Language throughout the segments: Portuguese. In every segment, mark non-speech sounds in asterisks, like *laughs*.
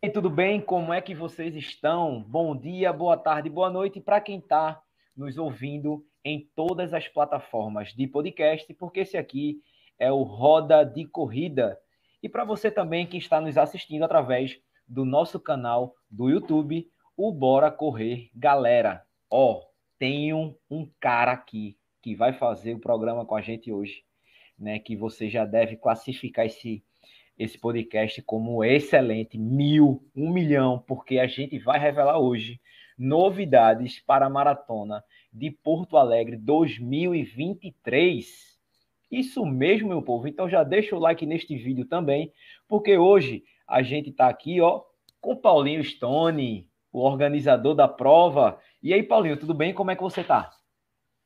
E tudo bem? Como é que vocês estão? Bom dia, boa tarde, boa noite para quem está nos ouvindo em todas as plataformas de podcast, porque esse aqui é o Roda de Corrida. E para você também que está nos assistindo através do nosso canal do YouTube, o Bora Correr Galera. Ó, tenho um cara aqui que vai fazer o programa com a gente hoje, né? Que você já deve classificar esse esse podcast como excelente, mil, um milhão, porque a gente vai revelar hoje novidades para a maratona de Porto Alegre 2023. Isso mesmo, meu povo. Então já deixa o like neste vídeo também, porque hoje a gente está aqui, ó, com Paulinho Stone, o organizador da prova. E aí, Paulinho, tudo bem? Como é que você está?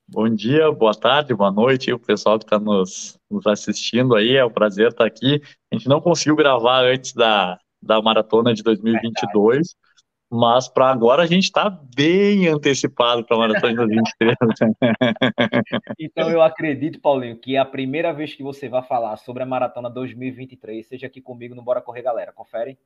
Bom dia, boa tarde, boa noite, o pessoal que está nos, nos, assistindo aí, é um prazer estar aqui. A gente não conseguiu gravar antes da, da maratona de 2022, Verdade. mas para agora a gente está bem antecipado para a maratona de 2023. então eu acredito, Paulinho, que é a primeira vez que você vai falar sobre a maratona 2023, seja aqui comigo no Bora Correr Galera. Confere?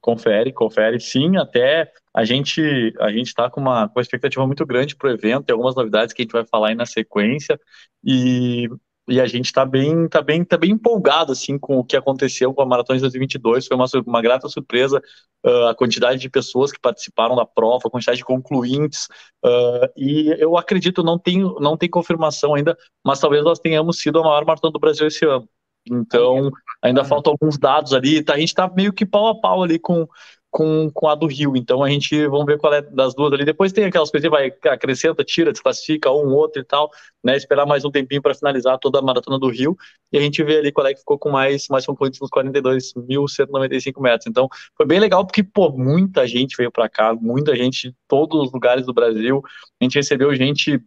Confere, confere. Sim, até a gente a gente está com uma, com uma expectativa muito grande para o evento, tem algumas novidades que a gente vai falar aí na sequência, e, e a gente está bem, tá bem, tá bem empolgado assim, com o que aconteceu com a Maratona de 2022, foi uma, uma grata surpresa uh, a quantidade de pessoas que participaram da prova, a quantidade de concluintes, uh, e eu acredito, não tem, não tem confirmação ainda, mas talvez nós tenhamos sido a maior maratona do Brasil esse ano. Então, ainda faltam alguns dados ali. Tá, a gente está meio que pau a pau ali com, com, com a do Rio. Então, a gente vamos ver qual é das duas ali. Depois tem aquelas coisas, vai acrescenta, tira, desclassifica um, outro e tal, né? Esperar mais um tempinho para finalizar toda a maratona do Rio. E a gente vê ali qual é que ficou com mais, mais concluídos nos 42.195 metros. Então, foi bem legal porque, pô, muita gente veio para cá, muita gente de todos os lugares do Brasil. A gente recebeu gente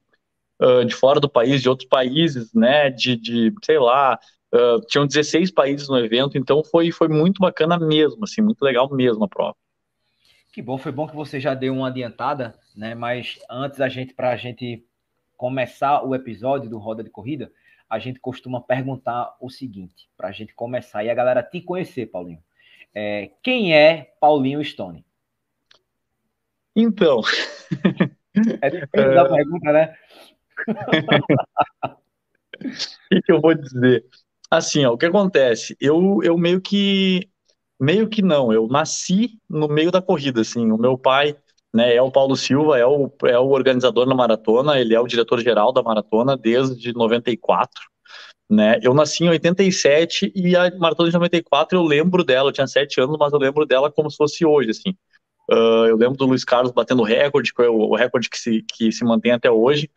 de fora do país, de outros países, né, de, de sei lá, Uh, tinham 16 países no evento, então foi, foi muito bacana mesmo, assim, muito legal mesmo a prova. Que bom, foi bom que você já deu uma adiantada, né? Mas antes a gente, para a gente começar o episódio do Roda de Corrida, a gente costuma perguntar o seguinte, para a gente começar e a galera te conhecer, Paulinho. É, quem é Paulinho Stone? Então. *laughs* é difícil da *laughs* pergunta, né? O que, que eu vou dizer? Assim, ó, o que acontece? Eu, eu meio que. Meio que não, eu nasci no meio da corrida, assim. O meu pai né, é o Paulo Silva, é o, é o organizador na maratona, ele é o diretor-geral da maratona desde 94. Né? Eu nasci em 87 e a maratona de 94 eu lembro dela, eu tinha 7 anos, mas eu lembro dela como se fosse hoje, assim. Uh, eu lembro do Luiz Carlos batendo recorde, que é o recorde que se, que se mantém até hoje.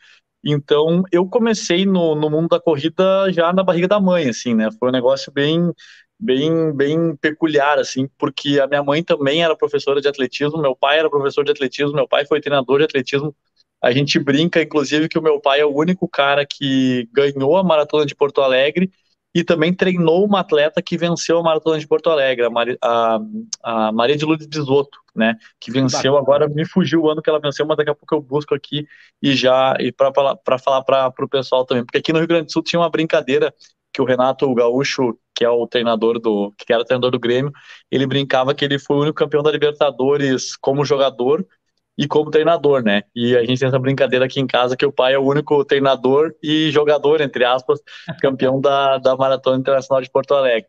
Então, eu comecei no, no mundo da corrida já na barriga da mãe, assim, né? Foi um negócio bem, bem, bem peculiar, assim, porque a minha mãe também era professora de atletismo, meu pai era professor de atletismo, meu pai foi treinador de atletismo. A gente brinca, inclusive, que o meu pai é o único cara que ganhou a maratona de Porto Alegre e também treinou uma atleta que venceu a Maratona de Porto Alegre, a, Maria, a, a Maria de Lourdes Bisotto, né, que venceu, agora me fugiu o ano que ela venceu, mas daqui a pouco eu busco aqui e já, e para falar para o pessoal também, porque aqui no Rio Grande do Sul tinha uma brincadeira que o Renato Gaúcho, que é o treinador do, que era o treinador do Grêmio, ele brincava que ele foi o único campeão da Libertadores como jogador, e como treinador, né? E a gente tem essa brincadeira aqui em casa que o pai é o único treinador e jogador, entre aspas, *laughs* campeão da, da Maratona Internacional de Porto Alegre.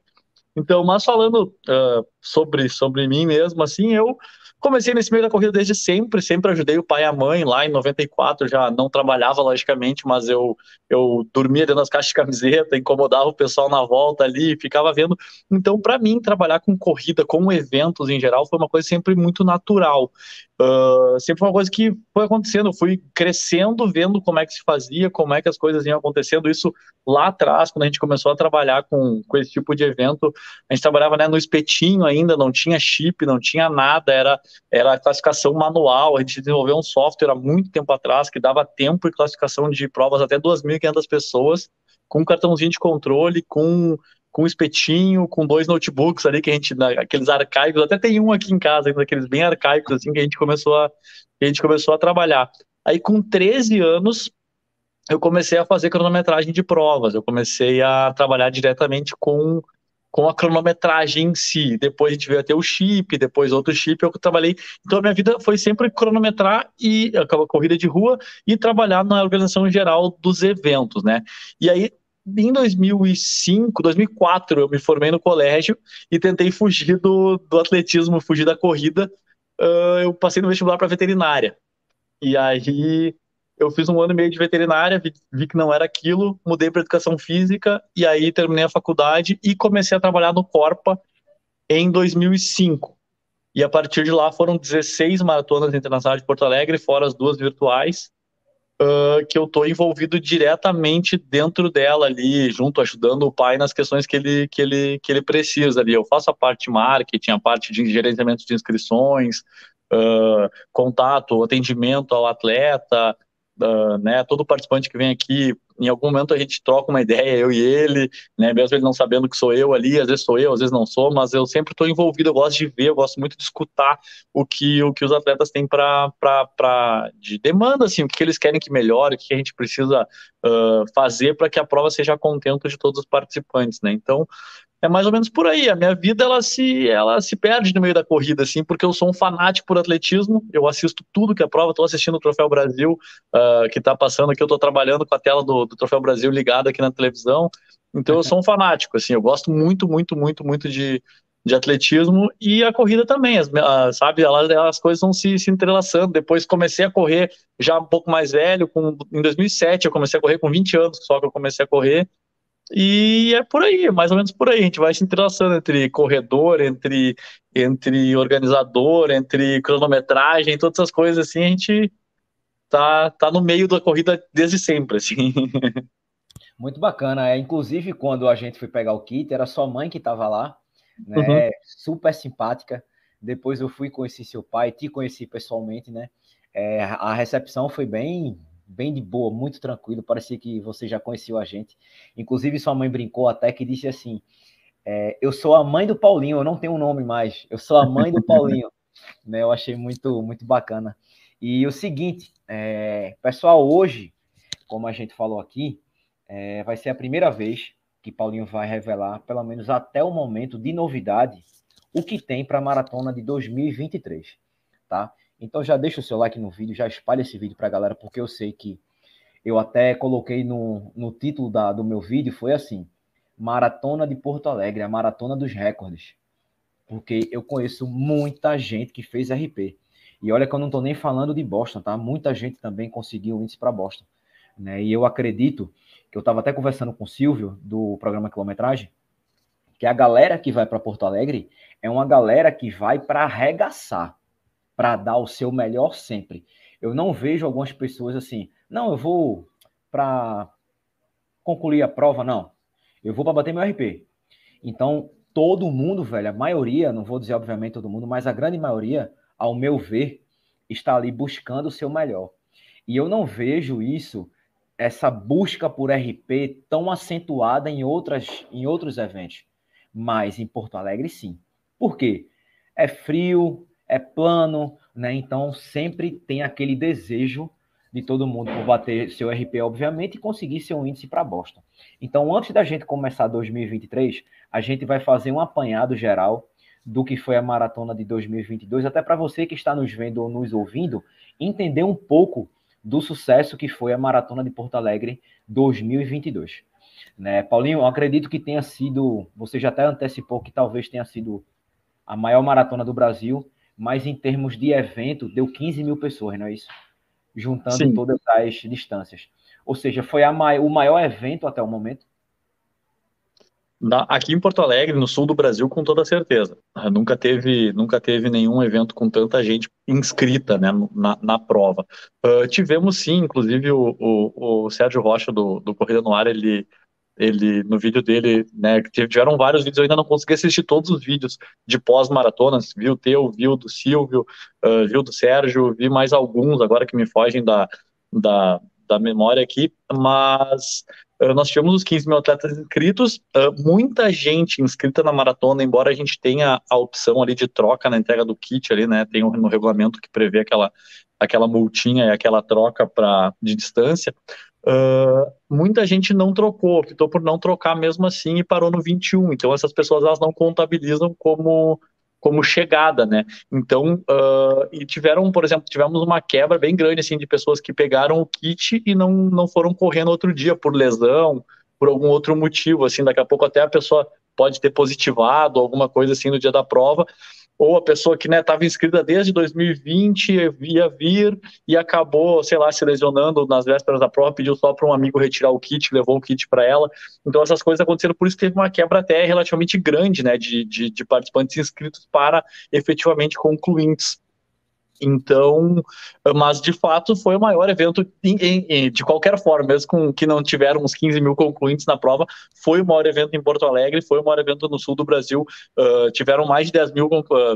Então, mas falando uh, sobre, sobre mim mesmo, assim, eu comecei nesse meio da corrida desde sempre, sempre ajudei o pai e a mãe. Lá em 94 já não trabalhava, logicamente, mas eu, eu dormia dentro das caixas de camiseta, incomodava o pessoal na volta ali, ficava vendo. Então, para mim, trabalhar com corrida, com eventos em geral, foi uma coisa sempre muito natural. Uh, sempre foi uma coisa que foi acontecendo, eu fui crescendo, vendo como é que se fazia, como é que as coisas iam acontecendo. Isso lá atrás, quando a gente começou a trabalhar com, com esse tipo de evento, a gente trabalhava né, no espetinho ainda, não tinha chip, não tinha nada, era, era classificação manual. A gente desenvolveu um software há muito tempo atrás que dava tempo e classificação de provas até 2.500 pessoas, com um cartãozinho de controle, com com um espetinho, com dois notebooks ali que a gente, aqueles arcaicos, até tem um aqui em casa, aqueles bem arcaicos assim que a gente começou a, a gente começou a trabalhar. Aí com 13 anos eu comecei a fazer cronometragem de provas, eu comecei a trabalhar diretamente com com a cronometragem em si. Depois a gente veio até o chip, depois outro chip, eu trabalhei. Então a minha vida foi sempre cronometrar e a corrida de rua e trabalhar na organização geral dos eventos, né? E aí em 2005, 2004, eu me formei no colégio e tentei fugir do, do atletismo, fugir da corrida. Uh, eu passei no vestibular para veterinária. E aí eu fiz um ano e meio de veterinária, vi, vi que não era aquilo, mudei para educação física e aí terminei a faculdade e comecei a trabalhar no Corpa em 2005. E a partir de lá foram 16 maratonas internacionais de Porto Alegre, fora as duas virtuais, que eu estou envolvido diretamente dentro dela ali, junto, ajudando o pai nas questões que ele, que ele, que ele precisa ali. Eu faço a parte de marketing, a parte de gerenciamento de inscrições, uh, contato, atendimento ao atleta, uh, né, todo participante que vem aqui, em algum momento a gente troca uma ideia, eu e ele, né, mesmo ele não sabendo que sou eu ali, às vezes sou eu, às vezes não sou, mas eu sempre estou envolvido, eu gosto de ver, eu gosto muito de escutar o que, o que os atletas têm para de demanda, assim, o que eles querem que melhore, o que a gente precisa uh, fazer para que a prova seja contento de todos os participantes, né, então é mais ou menos por aí. A minha vida ela se, ela se perde no meio da corrida, assim, porque eu sou um fanático por atletismo. Eu assisto tudo que é prova. Estou assistindo o Troféu Brasil uh, que está passando aqui. Eu estou trabalhando com a tela do, do Troféu Brasil ligada aqui na televisão. Então eu sou um fanático, assim. Eu gosto muito, muito, muito, muito de, de atletismo e a corrida também, as, uh, sabe? Elas, as coisas vão se, se entrelaçando. Depois comecei a correr já um pouco mais velho, com, em 2007 eu comecei a correr com 20 anos, só que eu comecei a correr. E é por aí, é mais ou menos por aí. A gente vai se entrelaçando entre corredor, entre, entre organizador, entre cronometragem, todas essas coisas assim, a gente tá, tá no meio da corrida desde sempre, assim. *laughs* Muito bacana. É, inclusive, quando a gente foi pegar o kit, era sua mãe que estava lá, né? Uhum. Super simpática. Depois eu fui conhecer seu pai, te conheci pessoalmente, né? É, a recepção foi bem bem de boa, muito tranquilo. Parecia que você já conhecia a gente. Inclusive, sua mãe brincou até que disse assim: é, Eu sou a mãe do Paulinho, eu não tenho um nome mais, eu sou a mãe do *laughs* Paulinho. né, eu achei muito, muito bacana. E o seguinte, é, pessoal, hoje, como a gente falou aqui, é, vai ser a primeira vez que Paulinho vai revelar, pelo menos até o momento, de novidade, o que tem para a maratona de 2023, tá? Então já deixa o seu like no vídeo, já espalha esse vídeo para a galera, porque eu sei que eu até coloquei no, no título da, do meu vídeo, foi assim, Maratona de Porto Alegre, a Maratona dos Recordes. Porque eu conheço muita gente que fez RP. E olha que eu não estou nem falando de Boston, tá? Muita gente também conseguiu índice para Boston. Né? E eu acredito, que eu estava até conversando com o Silvio, do programa Quilometragem, que a galera que vai para Porto Alegre é uma galera que vai para arregaçar para dar o seu melhor sempre. Eu não vejo algumas pessoas assim, não, eu vou para concluir a prova, não. Eu vou para bater meu RP. Então, todo mundo, velho, a maioria, não vou dizer obviamente todo mundo, mas a grande maioria, ao meu ver, está ali buscando o seu melhor. E eu não vejo isso, essa busca por RP tão acentuada em outras em outros eventos. Mas em Porto Alegre sim. Por quê? É frio, é plano, né? Então sempre tem aquele desejo de todo mundo por bater seu RP, obviamente, e conseguir seu índice para Boston. Então, antes da gente começar 2023, a gente vai fazer um apanhado geral do que foi a maratona de 2022, até para você que está nos vendo ou nos ouvindo, entender um pouco do sucesso que foi a maratona de Porto Alegre 2022. Né? Paulinho, eu acredito que tenha sido, você já até antecipou que talvez tenha sido a maior maratona do Brasil, mas em termos de evento, deu 15 mil pessoas, não é isso? Juntando Sim. todas as distâncias. Ou seja, foi mai o maior evento até o momento? Na, aqui em Porto Alegre, no sul do Brasil, com toda certeza. Nunca teve, nunca teve nenhum evento com tanta gente inscrita né, na, na prova. Uh, tivemos sim, inclusive o, o, o Sérgio Rocha do, do Corrida no Ar, ele ele no vídeo dele, né, tiveram vários vídeos, eu ainda não consegui assistir todos os vídeos de pós-maratonas, vi o teu, vi o do Silvio, uh, vi o do Sérgio, vi mais alguns agora que me fogem da, da, da memória aqui, mas uh, nós tivemos os 15 mil atletas inscritos, uh, muita gente inscrita na maratona, embora a gente tenha a opção ali de troca na entrega do kit ali, né, tem no regulamento que prevê aquela, aquela multinha e aquela troca pra, de distância, uh, muita gente não trocou, optou por não trocar mesmo assim e parou no 21. Então essas pessoas elas não contabilizam como como chegada, né? Então, uh, e tiveram, por exemplo, tivemos uma quebra bem grande assim de pessoas que pegaram o kit e não, não foram correndo outro dia por lesão, por algum outro motivo, assim, daqui a pouco até a pessoa pode ter positivado alguma coisa assim no dia da prova ou a pessoa que estava né, inscrita desde 2020 ia vir e acabou, sei lá, se lesionando nas vésperas da prova, pediu só para um amigo retirar o kit, levou o kit para ela. Então essas coisas aconteceram, por isso teve uma quebra até relativamente grande, né, de, de, de participantes inscritos para efetivamente concluintes. Então, mas de fato foi o maior evento em, em, de qualquer forma, mesmo com que não tiveram uns 15 mil concluintes na prova, foi o maior evento em Porto Alegre, foi o maior evento no sul do Brasil, uh, tiveram mais de 10 mil,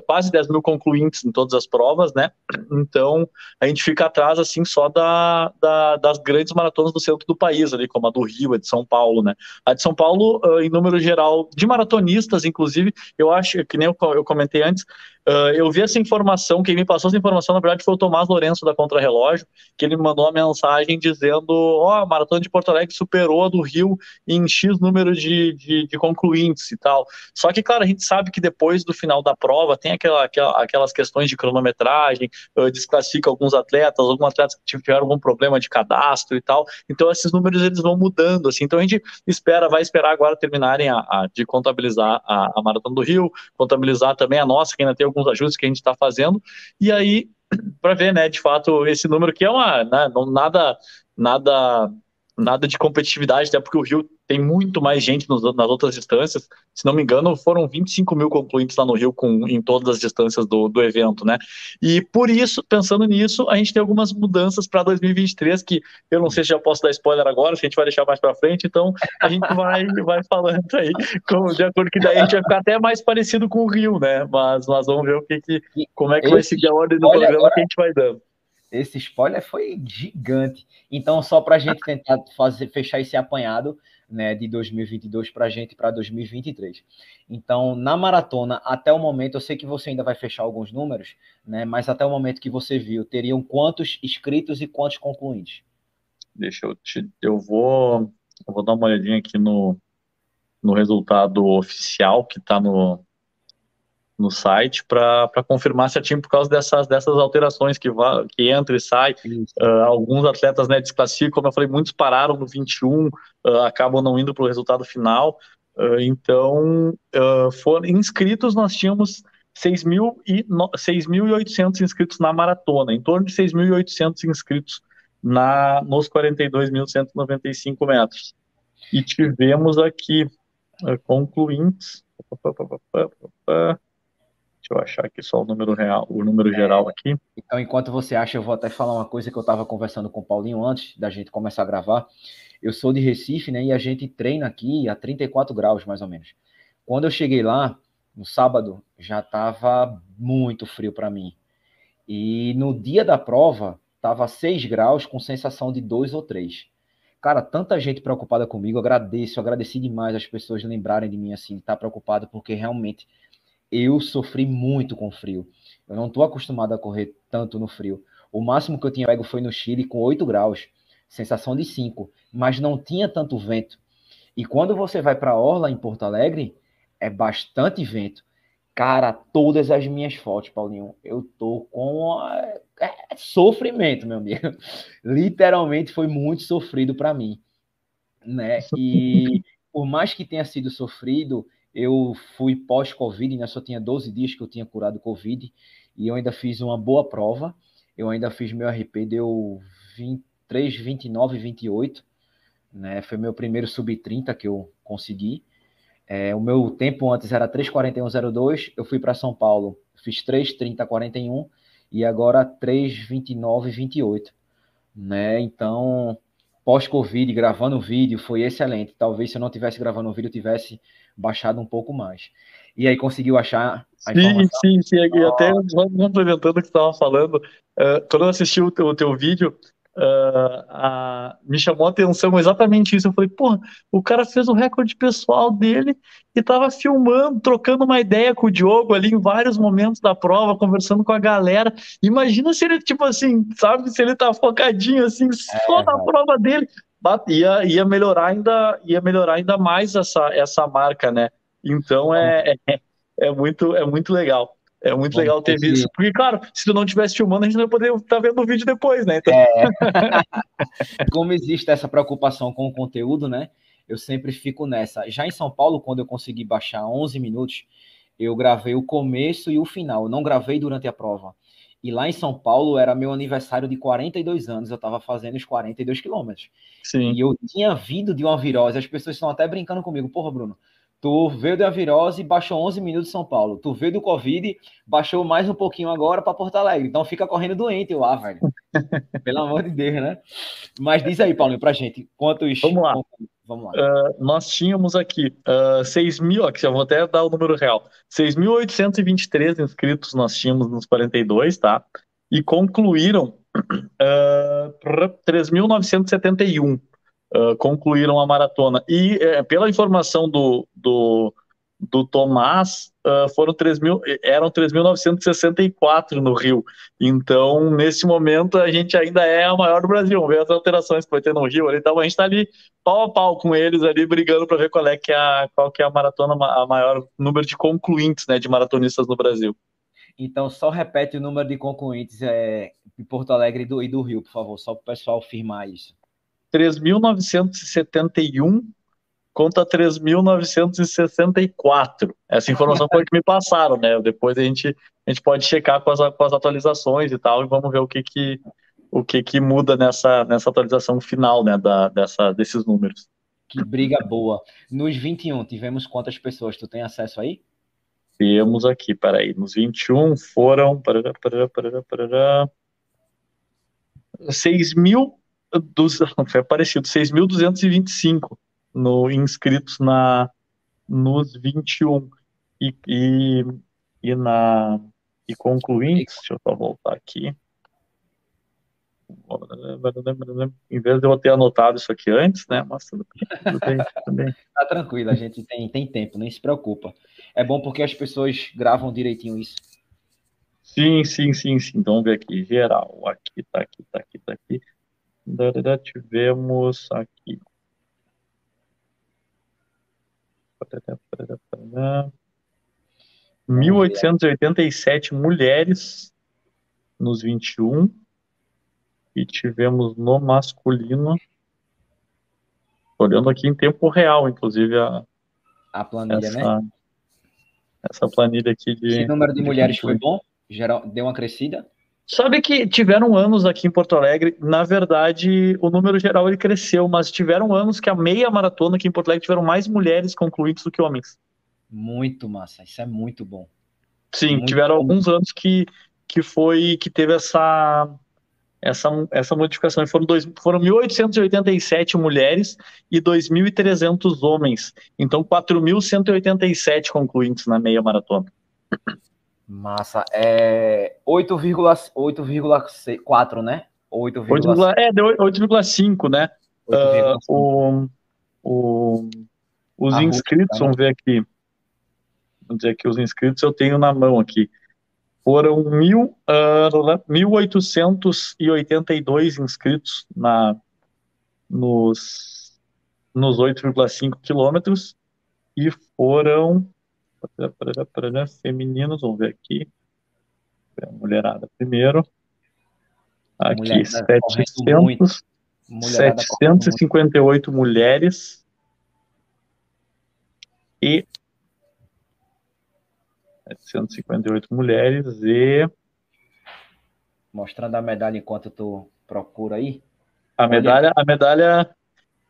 quase 10 mil concluintes em todas as provas, né? Então, a gente fica atrás, assim, só da, da, das grandes maratonas do centro do país, ali, como a do Rio, a de São Paulo, né? A de São Paulo, uh, em número geral, de maratonistas, inclusive, eu acho, que nem eu, eu comentei antes, Uh, eu vi essa informação, quem me passou essa informação, na verdade, foi o Tomás Lourenço da Contrarrelógio, que ele me mandou uma mensagem dizendo: Ó, oh, a Maratona de Porto Alegre superou a do Rio em X número de, de, de, concluintes e tal. Só que, claro, a gente sabe que depois do final da prova tem aquela, aquela aquelas questões de cronometragem, uh, desclassifica alguns atletas, alguns atletas que tiveram algum problema de cadastro e tal. Então, esses números eles vão mudando, assim. Então, a gente espera, vai esperar agora terminarem a, a de contabilizar a, a Maratona do Rio, contabilizar também a nossa, que ainda tem alguns ajustes que a gente está fazendo, e aí, para ver, né, de fato, esse número que é uma, né, não, nada, nada nada de competitividade, até porque o Rio tem muito mais gente nos, nas outras distâncias. Se não me engano, foram 25 mil concluintes lá no Rio com, em todas as distâncias do, do evento, né? E por isso, pensando nisso, a gente tem algumas mudanças para 2023 que eu não sei se já posso dar spoiler agora, se a gente vai deixar mais para frente, então a gente vai, *laughs* vai falando aí, com, de acordo que daí a gente vai ficar até mais parecido com o Rio, né? Mas nós vamos ver o que, que como é que vai seguir a ordem do programa agora... que a gente vai dando. Esse spoiler foi gigante. Então, só para a gente tentar fazer, fechar esse apanhado né, de 2022 para a gente para 2023. Então, na maratona, até o momento, eu sei que você ainda vai fechar alguns números, né, mas até o momento que você viu, teriam quantos inscritos e quantos concluintes? Deixa eu te. Eu vou, eu vou dar uma olhadinha aqui no, no resultado oficial que está no, no site para confirmar certinho por causa dessas, dessas alterações que, que entra e sai. Uh, alguns atletas né, desclassificam, como eu falei, muitos pararam no 21, uh, ah, acabam não indo para o resultado final. Uh, então, foram inscritos, nós tínhamos 6.800 inscritos na maratona, em torno de 6.800 inscritos na, nos 42.195 metros. E tivemos aqui concluintes. Deixa eu achar aqui só o número real, o número geral aqui. Então, enquanto você acha, eu vou até falar uma coisa que eu estava conversando com o Paulinho antes da gente começar a gravar. Eu sou de Recife, né? E a gente treina aqui a 34 graus, mais ou menos. Quando eu cheguei lá, no sábado, já estava muito frio para mim. E no dia da prova, estava 6 graus com sensação de 2 ou 3. Cara, tanta gente preocupada comigo, agradeço, agradeci demais as pessoas lembrarem de mim assim, estar tá preocupado, porque realmente eu sofri muito com frio. Eu não estou acostumado a correr tanto no frio. O máximo que eu tinha pego foi no Chile com 8 graus, sensação de 5, mas não tinha tanto vento. E quando você vai para a Orla, em Porto Alegre, é bastante vento. Cara, todas as minhas fotos, Paulinho, eu tô com é, é sofrimento, meu amigo. *laughs* Literalmente foi muito sofrido para mim, né? E por mais que tenha sido sofrido, eu fui pós-Covid, né? Só tinha 12 dias que eu tinha curado Covid e eu ainda fiz uma boa prova. Eu ainda fiz meu RP, deu 23, 29, 28, né? Foi meu primeiro sub-30 que eu consegui. É, o meu tempo antes era 3,41,02. Eu fui para São Paulo, fiz 3,30,41 e agora 3,29,28, né? Então, pós-Covid, gravando vídeo, foi excelente. Talvez se eu não tivesse gravando o vídeo, eu tivesse baixado um pouco mais. E aí conseguiu achar a sim, informação? Sim, sim, sim. Até complementando o que você estava falando, uh, quando eu assisti o teu, o teu vídeo, uh, a, me chamou a atenção exatamente isso. Eu falei, pô, o cara fez o recorde pessoal dele e estava filmando, trocando uma ideia com o Diogo ali em vários momentos da prova, conversando com a galera. Imagina se ele, tipo assim, sabe, se ele tá focadinho assim, só é, na prova dele. Ia, ia melhorar ainda ia melhorar ainda mais essa, essa marca, né? Então é, é, é muito é muito legal. É muito Bom, legal ter visto. Porque, claro, se tu não estivesse filmando, a gente não ia poder estar tá vendo o vídeo depois, né? Então... É. *laughs* Como existe essa preocupação com o conteúdo, né? Eu sempre fico nessa. Já em São Paulo, quando eu consegui baixar 11 minutos, eu gravei o começo e o final. Eu não gravei durante a prova. E lá em São Paulo era meu aniversário de 42 anos, eu estava fazendo os 42 quilômetros. Sim. E eu tinha vindo de uma virose, as pessoas estão até brincando comigo, porra, Bruno, tu veio da virose e baixou 11 minutos em São Paulo. Tu veio do Covid, baixou mais um pouquinho agora para Porto Alegre. Então fica correndo doente lá, velho. Pelo amor de Deus, né? Mas diz aí, Paulinho, pra gente, quantos... Vamos lá. Vamos lá. Uh, nós tínhamos aqui uh, 6 mil, aqui eu vou até dar o número real, 6.823 inscritos nós tínhamos nos 42, tá? E concluíram uh, 3.971 uh, concluíram a maratona. E uh, pela informação do, do, do Tomás, uh, foram 3 mil, eram 3.964 no Rio. Então, nesse momento, a gente ainda é a maior do Brasil. Vamos ver as alterações que vai ter no Rio. Então, a gente está ali pau a pau com eles, ali brigando para ver qual é, que é a, qual que é a maratona, a maior número de concluintes né, de maratonistas no Brasil. Então, só repete o número de concluintes é, de Porto Alegre e do, e do Rio, por favor, só para o pessoal firmar isso. 3.971 conta 3.964. Essa informação foi que me passaram, né? Depois a gente, a gente pode checar com as, com as atualizações e tal, e vamos ver o que que, o que, que muda nessa, nessa atualização final, né, da, dessa, desses números. Que briga boa. Nos 21, tivemos quantas pessoas? Tu tem acesso aí? Temos aqui, peraí. Nos 21 foram. Parará, parará, parará, parará, 6 mil. Dos, *laughs* foi parecido, 6.225 no, inscritos na, nos 21 e, e, e, na, e concluintes, deixa eu só voltar aqui. Em vez de eu ter anotado isso aqui antes, né? Mas tudo, bem, tudo bem. *laughs* Tá tranquilo, a gente tem, tem tempo, nem se preocupa. É bom porque as pessoas gravam direitinho isso. Sim, sim, sim, sim. Então vamos ver aqui, geral. Aqui, tá aqui, tá aqui, tá aqui. Tivemos aqui 1887 mulheres nos 21 e tivemos no masculino olhando aqui em tempo real, inclusive a a planilha, essa, né? Essa planilha aqui de Esse número de, de mulheres foi bom? Geral, deu uma crescida? Sabe que tiveram anos aqui em Porto Alegre, na verdade, o número geral ele cresceu, mas tiveram anos que a meia maratona aqui em Porto Alegre tiveram mais mulheres concluídas do que homens. Muito massa, isso é muito bom. Sim, muito tiveram bom. alguns anos que, que foi que teve essa essa, essa modificação. Foram, dois, foram 1.887 mulheres e 2.300 homens. Então, 4.187 concluintes na meia maratona. Massa. É 8,4, né? 8, 8, é, deu 8,5, né? 8, uh, o, o, os A inscritos, vamos ver aqui. Vamos dizer aqui, os inscritos eu tenho na mão aqui. Foram mil, uh, 1.882 inscritos na, nos, nos 8,5 quilômetros e foram Femininos, vamos ver aqui. Mulherada primeiro. Aqui, Mulherada 700, 758 mulheres. E 758 mulheres e. Mostrando a medalha enquanto tu procura aí. A medalha, a medalha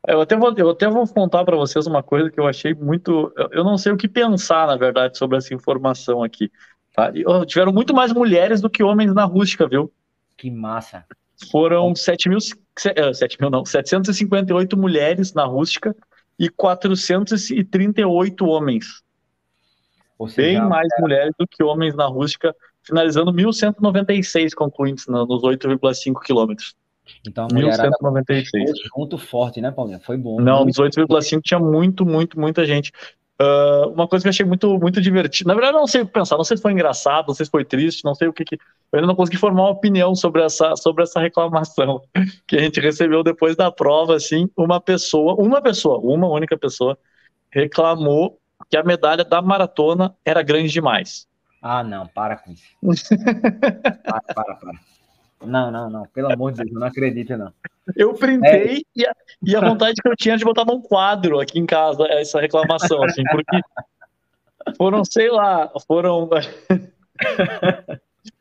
eu até vou, eu até vou contar para vocês uma coisa que eu achei muito. Eu não sei o que pensar, na verdade, sobre essa informação aqui. Tá? E, oh, tiveram muito mais mulheres do que homens na rústica, viu? Que massa. Foram 7 mil, 7 mil não, 758 mulheres na rústica e 438 homens. Seja, Bem mais é... mulheres do que homens na rústica, finalizando 1.196 concluintes nos 8,5 quilômetros. Então a mulherada 1196. junto forte, né, Paulinho? Foi bom. Não, nos 8,5 tinha muito, muito, muita gente. Uh, uma coisa que eu achei muito, muito divertida. Na verdade, eu não sei o que pensar, não sei se foi engraçado, não sei se foi triste, não sei o que, que eu ainda não consegui formar uma opinião sobre essa, sobre essa reclamação *laughs* que a gente recebeu depois da prova, assim, uma pessoa, uma pessoa, uma única pessoa, reclamou que a medalha da maratona era grande demais. Ah, não, para com isso. *laughs* para, para, para. Não, não, não. Pelo amor de Deus, eu não acredito, não. Eu printei é. e, a, e a vontade que eu tinha de botar num quadro aqui em casa essa reclamação, assim, porque foram, sei lá, foram *laughs*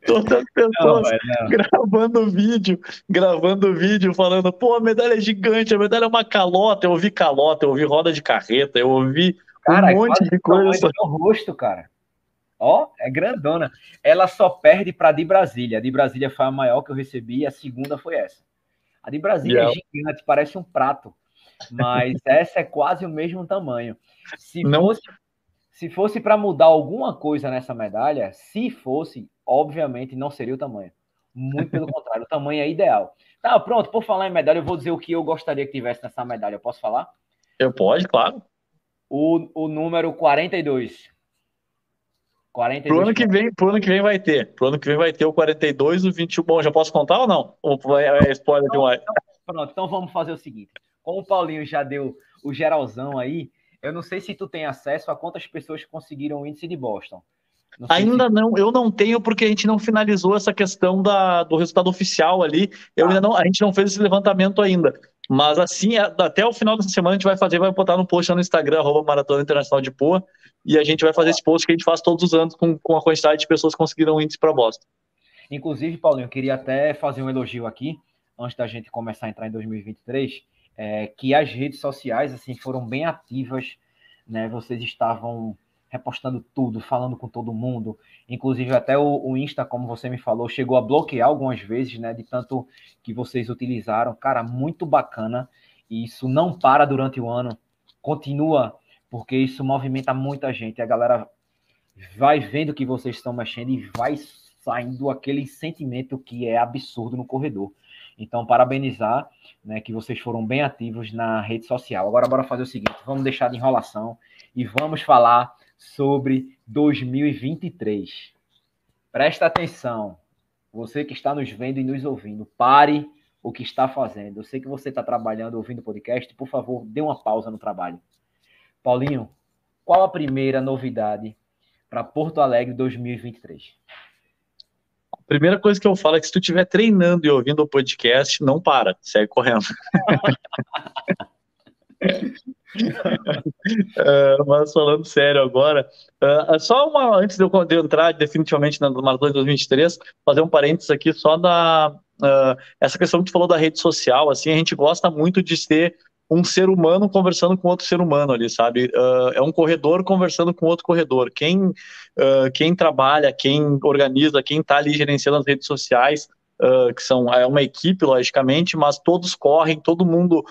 todas as pessoas não, gravando vídeo, gravando vídeo, falando, pô, a medalha é gigante, a medalha é uma calota, eu ouvi calota, eu ouvi roda de carreta, eu ouvi cara, um monte de coisa. No rosto, cara. Ó, é grandona. Ela só perde para a de Brasília. A de Brasília foi a maior que eu recebi, a segunda foi essa. A de Brasília yeah. é gigante, parece um prato, mas *laughs* essa é quase o mesmo tamanho. Se Não. fosse se fosse para mudar alguma coisa nessa medalha, se fosse, obviamente não seria o tamanho. Muito pelo *laughs* contrário, o tamanho é ideal. Tá, pronto, por falar em medalha, eu vou dizer o que eu gostaria que tivesse nessa medalha. Eu posso falar? Eu pode, claro. O, o número 42. 42. Pro ano que vem, pro ano que vem vai ter. Pro ano que vem vai ter o 42, o 21. Bom, já posso contar ou não? Ou é spoiler então, demais? Então, pronto, então vamos fazer o seguinte. Como o Paulinho já deu o geralzão aí, eu não sei se tu tem acesso a quantas pessoas conseguiram o índice de Boston. Não ainda se... não, eu não tenho porque a gente não finalizou essa questão da, do resultado oficial ali. Eu ah. ainda não, a gente não fez esse levantamento ainda. Mas assim, até o final dessa semana a gente vai fazer, vai botar no post no Instagram, arroba Maratona Internacional de Poa, e a gente vai fazer esse post que a gente faz todos os anos com, com a quantidade de pessoas que conseguiram índice para Boston. Inclusive, Paulinho, eu queria até fazer um elogio aqui, antes da gente começar a entrar em 2023, é, que as redes sociais assim foram bem ativas, né? Vocês estavam repostando tudo, falando com todo mundo, inclusive até o, o, Insta, como você me falou, chegou a bloquear algumas vezes, né? De tanto que vocês utilizaram, cara, muito bacana. E isso não para durante o ano, continua, porque isso movimenta muita gente. A galera vai vendo que vocês estão mexendo e vai saindo aquele sentimento que é absurdo no corredor. Então, parabenizar, né, que vocês foram bem ativos na rede social. Agora, bora fazer o seguinte: vamos deixar de enrolação e vamos falar sobre 2023. Presta atenção, você que está nos vendo e nos ouvindo, pare o que está fazendo. Eu sei que você está trabalhando, ouvindo o podcast, por favor, dê uma pausa no trabalho. Paulinho, qual a primeira novidade para Porto Alegre 2023? primeira coisa que eu falo é que se tu estiver treinando e ouvindo o podcast, não para, segue correndo. *laughs* uh, *laughs* mas falando sério agora, uh, só uma, antes de eu, de eu entrar definitivamente na Maratona de 2023, fazer um parênteses aqui só da uh, essa questão que tu falou da rede social, assim, a gente gosta muito de ser um ser humano conversando com outro ser humano ali, sabe? Uh, é um corredor conversando com outro corredor. Quem, uh, quem trabalha, quem organiza, quem está ali gerenciando as redes sociais, uh, que são é uma equipe, logicamente, mas todos correm, todo mundo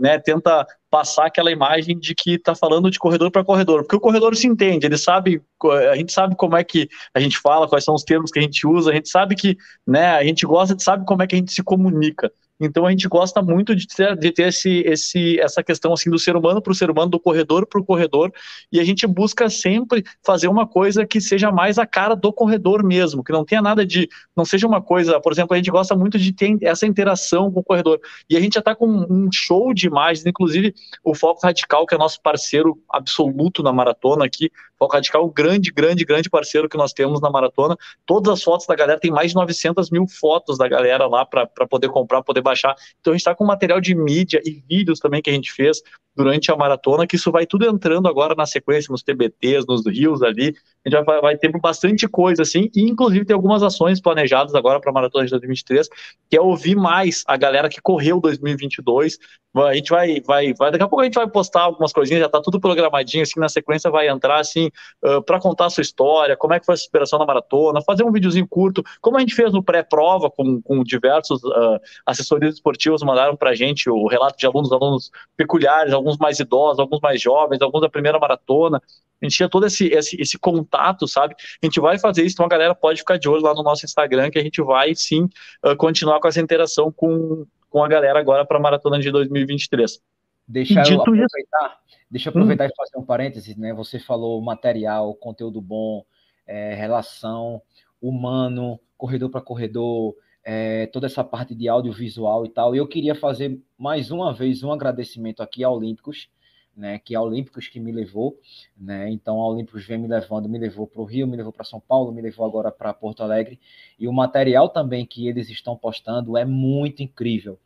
né, tenta passar aquela imagem de que está falando de corredor para corredor, porque o corredor se entende, ele sabe, a gente sabe como é que a gente fala, quais são os termos que a gente usa, a gente sabe que, né, a gente gosta, sabe como é que a gente se comunica. Então a gente gosta muito de ter, de ter esse, esse, essa questão assim do ser humano para o ser humano, do corredor para o corredor, e a gente busca sempre fazer uma coisa que seja mais a cara do corredor mesmo, que não tenha nada de, não seja uma coisa, por exemplo, a gente gosta muito de ter essa interação com o corredor. E a gente já está com um show de imagens, inclusive o Foco Radical, que é nosso parceiro absoluto na maratona aqui, Foco Radical, grande, grande, grande parceiro que nós temos na maratona. Todas as fotos da galera, tem mais de 900 mil fotos da galera lá para poder comprar, poder baixar. Então a gente está com material de mídia e vídeos também que a gente fez durante a maratona, que isso vai tudo entrando agora na sequência, nos TBTs, nos rios ali. A gente vai, vai ter bastante coisa assim, e inclusive tem algumas ações planejadas agora para a maratona de 2023, que é ouvir mais a galera que correu 2022. A gente vai, vai, vai, daqui a pouco a gente vai postar algumas coisinhas, já está tudo programadinho, assim, na sequência vai entrar, assim, uh, para contar a sua história, como é que foi a superação da maratona, fazer um videozinho curto, como a gente fez no pré-prova, com, com diversos uh, assessorias esportivas mandaram para a gente o relato de alunos, alunos peculiares, alguns mais idosos, alguns mais jovens, alguns da primeira maratona. A gente tinha todo esse, esse, esse contato, sabe? A gente vai fazer isso, então a galera pode ficar de olho lá no nosso Instagram, que a gente vai sim uh, continuar com essa interação com, com a galera agora para a maratona de 2023. Deixa eu aproveitar, deixa eu aproveitar hum. e fazer um parênteses, né? Você falou material, conteúdo bom, é, relação humano, corredor para corredor, é, toda essa parte de audiovisual e tal. Eu queria fazer mais uma vez um agradecimento aqui ao Olímpicos, né, que é a Olímpicos que me levou, né, então a Olímpicos vem me levando, me levou para o Rio, me levou para São Paulo, me levou agora para Porto Alegre, e o material também que eles estão postando é muito incrível,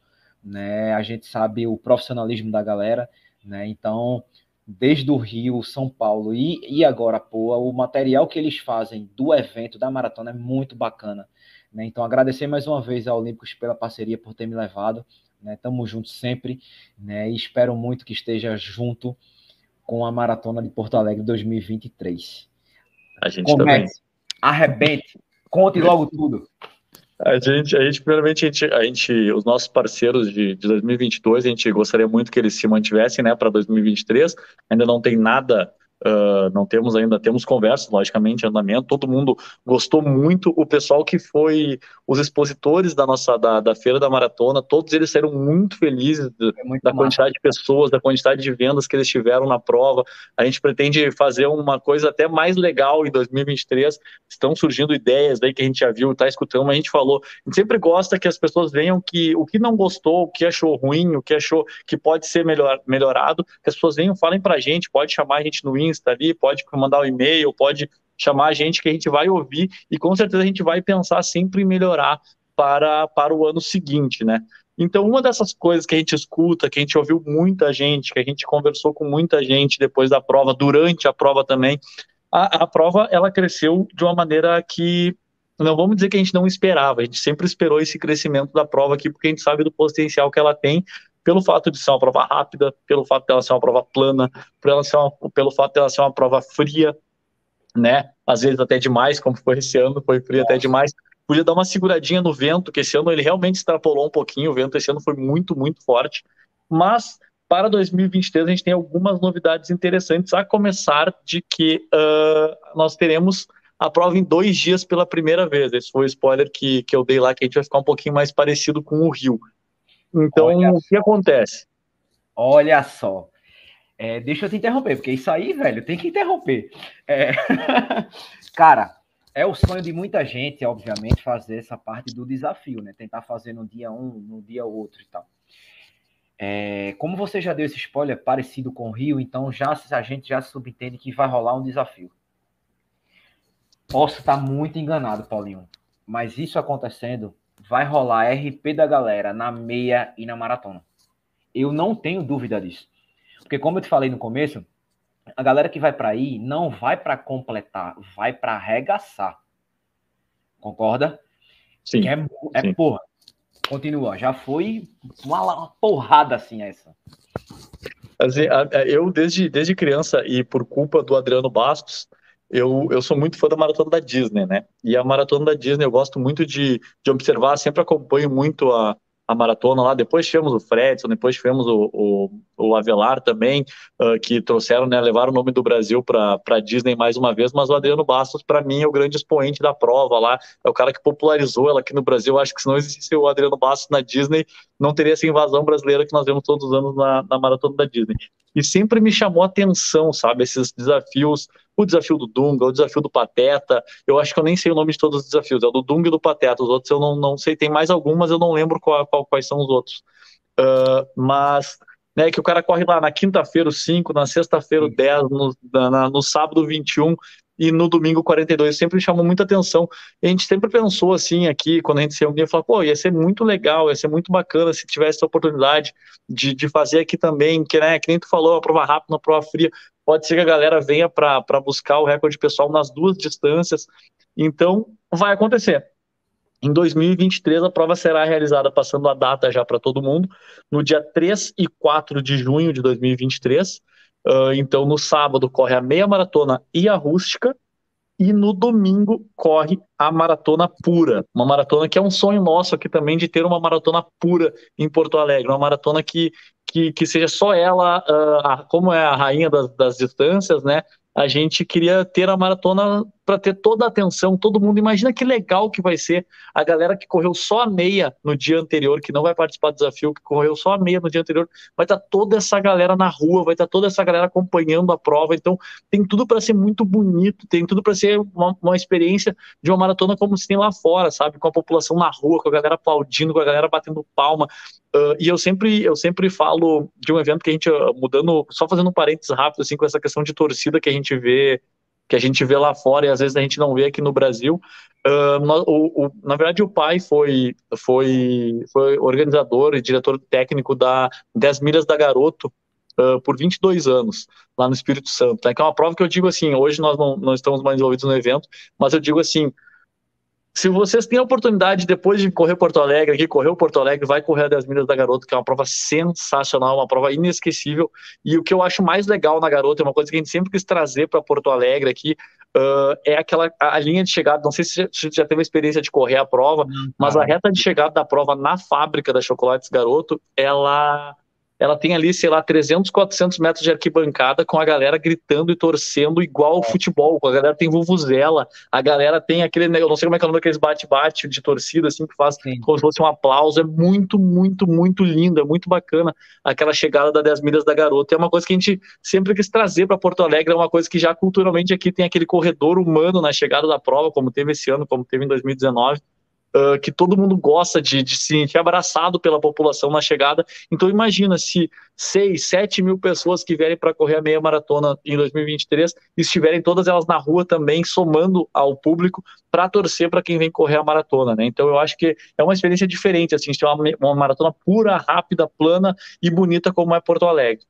né, a gente sabe o profissionalismo da galera, né, então desde o Rio, São Paulo e, e agora Poa, o material que eles fazem do evento, da maratona, é muito bacana, né, então agradecer mais uma vez ao Olímpicos pela parceria, por ter me levado, né? Tamo junto sempre, né? E espero muito que esteja junto com a maratona de Porto Alegre 2023. A gente Comece, também. arrebente, conte logo tudo. A gente, a gente primeiramente, a gente, a gente, os nossos parceiros de, de 2022, a gente gostaria muito que eles se mantivessem, né, para 2023. Ainda não tem nada Uh, não temos ainda, temos conversas, logicamente, em andamento. Todo mundo gostou muito. O pessoal que foi os expositores da nossa da, da feira da maratona, todos eles saíram muito felizes é muito da massa. quantidade de pessoas, da quantidade de vendas que eles tiveram na prova. A gente pretende fazer uma coisa até mais legal em 2023. Estão surgindo ideias aí que a gente já viu, está escutando, mas a gente falou. A gente sempre gosta que as pessoas venham que o que não gostou, o que achou ruim, o que achou que pode ser melhor, melhorado, que as pessoas venham falem para a gente, pode chamar a gente no Insta ali, pode mandar um e-mail, pode chamar a gente que a gente vai ouvir e com certeza a gente vai pensar sempre em melhorar para, para o ano seguinte, né? Então, uma dessas coisas que a gente escuta, que a gente ouviu muita gente, que a gente conversou com muita gente depois da prova, durante a prova também, a, a prova ela cresceu de uma maneira que não vamos dizer que a gente não esperava, a gente sempre esperou esse crescimento da prova aqui, porque a gente sabe do potencial que ela tem, pelo fato de ser uma prova rápida, pelo fato dela ser uma prova plana, ela ser uma, pelo fato dela ser uma prova fria, né? Às vezes até demais, como foi esse ano, foi fria até demais. Podia dar uma seguradinha no vento, que esse ano ele realmente extrapolou um pouquinho, o vento esse ano foi muito, muito forte. Mas para 2023 a gente tem algumas novidades interessantes, a começar de que uh, nós teremos a prova em dois dias pela primeira vez. Esse foi o spoiler que, que eu dei lá, que a gente vai ficar um pouquinho mais parecido com o Rio. Então, Olha o que acontece? Olha só. É, deixa eu te interromper, porque isso aí, velho, tem que interromper. É... *laughs* Cara, é o sonho de muita gente, obviamente, fazer essa parte do desafio, né? Tentar fazer no dia um, no dia outro e tal. É, como você já deu esse spoiler parecido com o Rio, então já a gente já subentende que vai rolar um desafio. Posso estar muito enganado, Paulinho, mas isso acontecendo vai rolar RP da galera na meia e na maratona. Eu não tenho dúvida disso. Porque como eu te falei no começo, a galera que vai para aí não vai para completar, vai para arregaçar. Concorda? Sim. Que é, é sim. porra. Continua, já foi uma, uma porrada assim essa. Assim, eu desde, desde criança e por culpa do Adriano Bastos, eu, eu sou muito fã da maratona da Disney, né? E a maratona da Disney eu gosto muito de, de observar, sempre acompanho muito a, a maratona lá. Depois tivemos o Fredson, depois tivemos o, o, o Avelar também, uh, que trouxeram, né, levaram o nome do Brasil para a Disney mais uma vez. Mas o Adriano Bastos, para mim, é o grande expoente da prova lá. É o cara que popularizou ela aqui no Brasil. Acho que se não existisse o Adriano Bastos na Disney, não teria essa invasão brasileira que nós vemos todos os anos na, na maratona da Disney. E sempre me chamou a atenção, sabe, esses desafios o desafio do Dunga, o desafio do Pateta. Eu acho que eu nem sei o nome de todos os desafios. É o do Dunga e do Pateta. Os outros eu não, não sei. Tem mais algumas, eu não lembro qual, qual, quais são os outros. Uh, mas né, que o cara corre lá na quinta-feira o 5, na sexta-feira o 10, no, na, no sábado o 21 e no domingo 42. Sempre chamou muita atenção. E a gente sempre pensou assim aqui, quando a gente se reunia, falou, pô, ia ser muito legal, ia ser muito bacana se tivesse a oportunidade de, de fazer aqui também, que, né, que nem tu falou, a prova rápida, a prova fria pode ser que a galera venha para buscar o recorde pessoal nas duas distâncias. Então, vai acontecer. Em 2023, a prova será realizada, passando a data já para todo mundo, no dia 3 e 4 de junho de 2023. Uh, então, no sábado, corre a meia maratona e a rústica, e no domingo corre a maratona pura, uma maratona que é um sonho nosso aqui também de ter uma maratona pura em Porto Alegre, uma maratona que, que, que seja só ela, uh, a, como é a rainha das, das distâncias, né? A gente queria ter a maratona para ter toda a atenção, todo mundo. Imagina que legal que vai ser a galera que correu só a meia no dia anterior, que não vai participar do desafio, que correu só a meia no dia anterior, vai estar tá toda essa galera na rua, vai estar tá toda essa galera acompanhando a prova. Então, tem tudo para ser muito bonito, tem tudo para ser uma, uma, experiência de uma maratona como se tem lá fora, sabe? Com a população na rua, com a galera aplaudindo, com a galera batendo palma. Uh, e eu sempre, eu sempre falo de um evento que a gente, mudando, só fazendo um parênteses rápido, assim, com essa questão de torcida que a gente vê que a gente vê lá fora e às vezes a gente não vê aqui no Brasil. Uh, o, o, na verdade, o pai foi, foi, foi organizador e diretor técnico da 10 Milhas da Garoto uh, por 22 anos, lá no Espírito Santo. Que é uma prova que eu digo assim, hoje nós não, não estamos mais envolvidos no evento, mas eu digo assim, se vocês têm a oportunidade, depois de correr Porto Alegre, aqui, correr o Porto Alegre, vai correr a 10 milhas da Garota, que é uma prova sensacional, uma prova inesquecível. E o que eu acho mais legal na Garota, é uma coisa que a gente sempre quis trazer para Porto Alegre aqui, uh, é aquela a, linha de chegada. Não sei se você já teve a experiência de correr a prova, hum, mas a reta de chegada da prova na fábrica da Chocolates Garoto, ela ela tem ali, sei lá, 300, 400 metros de arquibancada com a galera gritando e torcendo igual ao é. futebol. A galera tem vuvuzela, a galera tem aquele, eu não sei como é que é o nome daqueles bate-bate de torcida, assim, que faz Sim. como se fosse um aplauso. É muito, muito, muito lindo, é muito bacana aquela chegada da 10 milhas da garota. É uma coisa que a gente sempre quis trazer para Porto Alegre, é uma coisa que já culturalmente aqui tem aquele corredor humano na chegada da prova, como teve esse ano, como teve em 2019 que todo mundo gosta de, de, se sentir abraçado pela população na chegada. Então imagina se 6, 7 mil pessoas que vierem para correr a meia maratona em 2023 estiverem todas elas na rua também, somando ao público para torcer para quem vem correr a maratona, né? Então eu acho que é uma experiência diferente, assim, de ter uma, uma maratona pura, rápida, plana e bonita como é Porto Alegre.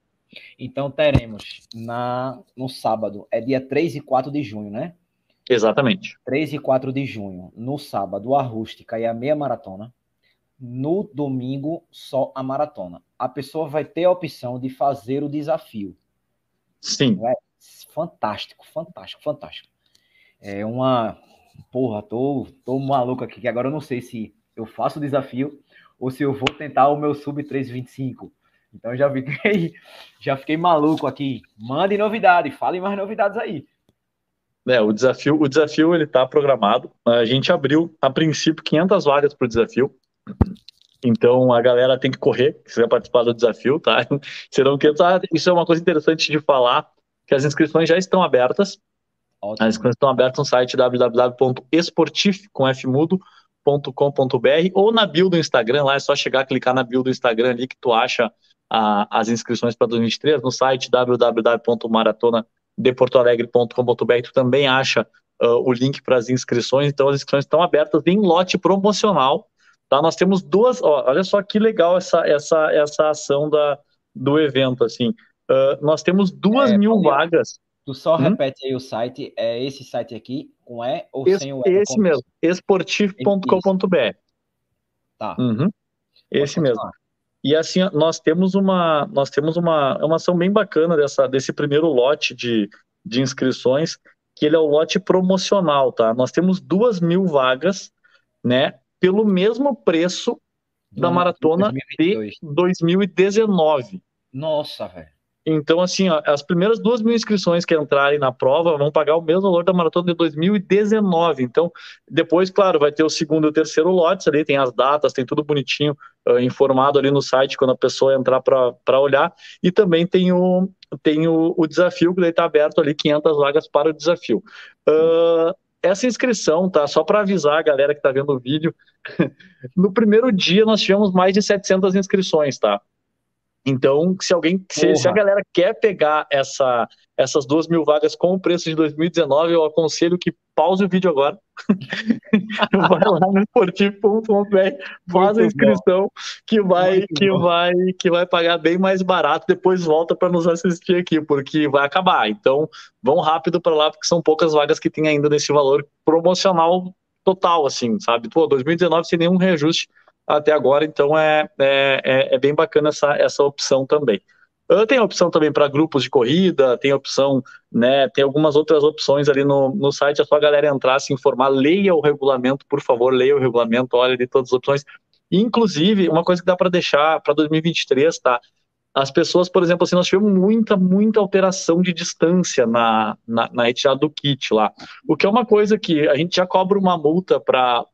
Então teremos na, no sábado, é dia 3 e 4 de junho, né? Exatamente. 3 e 4 de junho, no sábado, a rústica e a meia maratona. No domingo, só a maratona. A pessoa vai ter a opção de fazer o desafio. Sim. É fantástico, fantástico, fantástico. É uma. Porra, tô, tô maluco aqui, que agora eu não sei se eu faço o desafio ou se eu vou tentar o meu sub 325. Então já fiquei, *laughs* já fiquei maluco aqui. Mande novidade, fale mais novidades aí. É, o desafio, o desafio ele está programado. A gente abriu a princípio 500 vagas para o desafio. Então a galera tem que correr, se quiser participar do desafio, tá? *laughs* Serão 500. Ah, isso é uma coisa interessante de falar, que as inscrições já estão abertas. Ótimo. As inscrições estão abertas no site www.esportif.com.br ou na bio do Instagram, lá é só chegar, clicar na bio do Instagram ali que tu acha a, as inscrições para 2023 no site deportoalegre.com.br, tu também acha uh, o link para as inscrições, então as inscrições estão abertas em lote promocional, tá? Nós temos duas, ó, olha só que legal essa, essa, essa ação da, do evento, assim, uh, nós temos duas é, mil vagas. Tu só hum? repete aí o site, é esse site aqui, com E ou esse, sem o E? Esse mesmo, esportivo.com.br. Tá. Uhum. Esse mesmo. E assim, nós temos uma, nós temos uma, uma ação bem bacana dessa, desse primeiro lote de, de inscrições, que ele é o lote promocional, tá? Nós temos duas mil vagas, né, pelo mesmo preço da maratona 2022. de 2019. Nossa, velho. Então, assim, ó, as primeiras duas mil inscrições que entrarem na prova vão pagar o mesmo valor da maratona de 2019. Então, depois, claro, vai ter o segundo e o terceiro lotes ali, tem as datas, tem tudo bonitinho, uh, informado ali no site quando a pessoa entrar para olhar. E também tem o, tem o, o desafio, que daí está aberto ali, 500 vagas para o desafio. Uh, essa inscrição, tá? Só para avisar a galera que está vendo o vídeo, *laughs* no primeiro dia nós tivemos mais de 700 inscrições, tá? Então, se alguém, se, se, a galera quer pegar essa, essas duas mil vagas com o preço de 2019, eu aconselho que pause o vídeo agora, *laughs* vai lá no esportivo.com.br, faz a inscrição que vai, que vai, que vai pagar bem mais barato. Depois volta para nos assistir aqui, porque vai acabar. Então, vão rápido para lá, porque são poucas vagas que tem ainda nesse valor promocional total, assim, sabe? Pô, 2019 sem nenhum reajuste até agora, então é, é, é, é bem bacana essa, essa opção também. Tem opção também para grupos de corrida, tem opção, né? Tem algumas outras opções ali no, no site, é só a galera entrar, se informar, leia o regulamento, por favor, leia o regulamento, olha de todas as opções. Inclusive, uma coisa que dá para deixar para 2023, tá? As pessoas, por exemplo, assim, nós tivemos muita, muita alteração de distância na, na, na do kit lá. O que é uma coisa que a gente já cobra uma multa para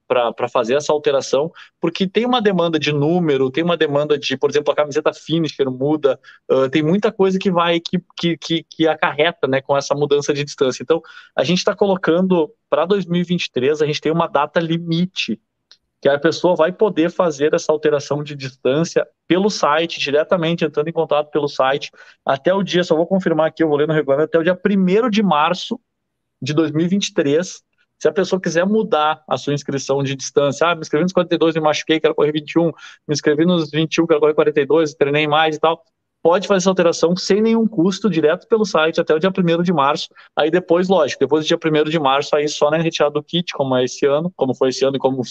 fazer essa alteração, porque tem uma demanda de número, tem uma demanda de, por exemplo, a camiseta finisher muda, uh, tem muita coisa que vai, que, que, que, que acarreta né, com essa mudança de distância. Então, a gente está colocando para 2023, a gente tem uma data limite que a pessoa vai poder fazer essa alteração de distância pelo site, diretamente entrando em contato pelo site, até o dia, só vou confirmar aqui, eu vou ler no regulamento, até o dia 1 de março de 2023. Se a pessoa quiser mudar a sua inscrição de distância, ah, me inscrevi nos 42 e machuquei, quero correr 21, me inscrevi nos 21, quero correr 42, treinei mais e tal, pode fazer essa alteração sem nenhum custo, direto pelo site até o dia 1 de março. Aí depois, lógico, depois do dia 1 de março, aí só na retirada do kit, como é esse ano, como foi esse ano e como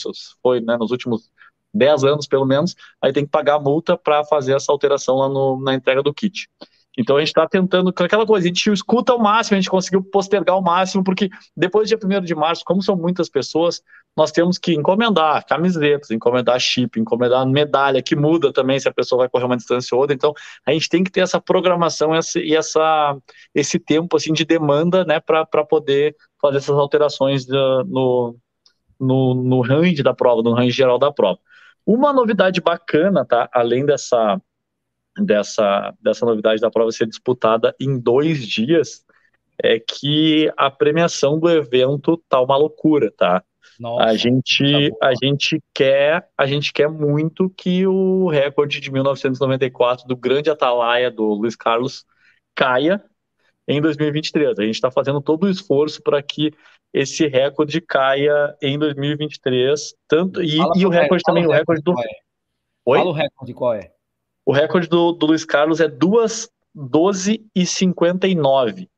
foi né, nos últimos 10 anos, pelo menos, aí tem que pagar a multa para fazer essa alteração lá no, na entrega do kit. Então a gente está tentando, aquela coisa, a gente escuta ao máximo, a gente conseguiu postergar ao máximo, porque depois do dia 1 de março, como são muitas pessoas, nós temos que encomendar camisetas, encomendar chip, encomendar medalha, que muda também se a pessoa vai correr uma distância ou outra. Então a gente tem que ter essa programação e essa, esse tempo assim, de demanda né, para poder fazer essas alterações no, no, no range da prova, no range geral da prova. Uma novidade bacana, tá? Além dessa dessa, dessa novidade da prova ser disputada em dois dias é que a premiação do evento tá uma loucura, tá? Nossa, a gente tá a gente quer a gente quer muito que o recorde de 1994 do grande Atalaia do Luiz Carlos caia em 2023. A gente está fazendo todo o esforço para que esse recorde caia em 2023, tanto e, e o recorde também, o recorde do é. Oi? Fala o recorde qual é? O recorde do, do Luiz Carlos é 2 12 e 59.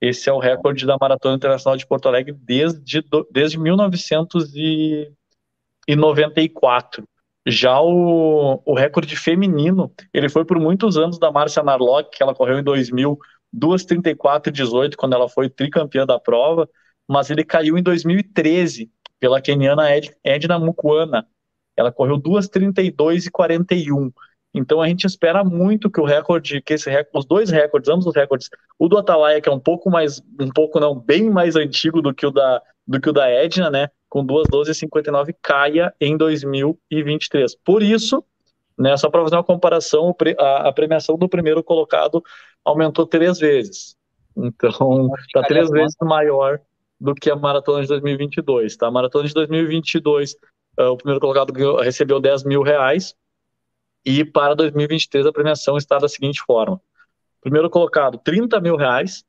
Esse é o recorde da Maratona Internacional de Porto Alegre desde, desde 1994. Já o, o recorde feminino, ele foi por muitos anos da Márcia Narlock, que ela correu em 2000, 2:34 e 18, quando ela foi tricampeã da prova, mas ele caiu em 2013 pela keniana Edna Mukwana. Ela correu 2:32 e 41. Então a gente espera muito que o recorde, que esse recorde, os dois recordes, ambos os recordes, o do Atalaia que é um pouco mais, um pouco não, bem mais antigo do que o da do que o da Edna, né, com 2:12:59 caia em 2023. Por isso, né, só para fazer uma comparação, a, a, premiação do primeiro colocado aumentou três vezes. Então, está três vezes maior do que a maratona de 2022. Tá? A maratona de 2022, uh, ah, o primeiro colocado recebeu 10 mil reais, e para 2023 a premiação está da seguinte forma: primeiro colocado, 30 mil reais.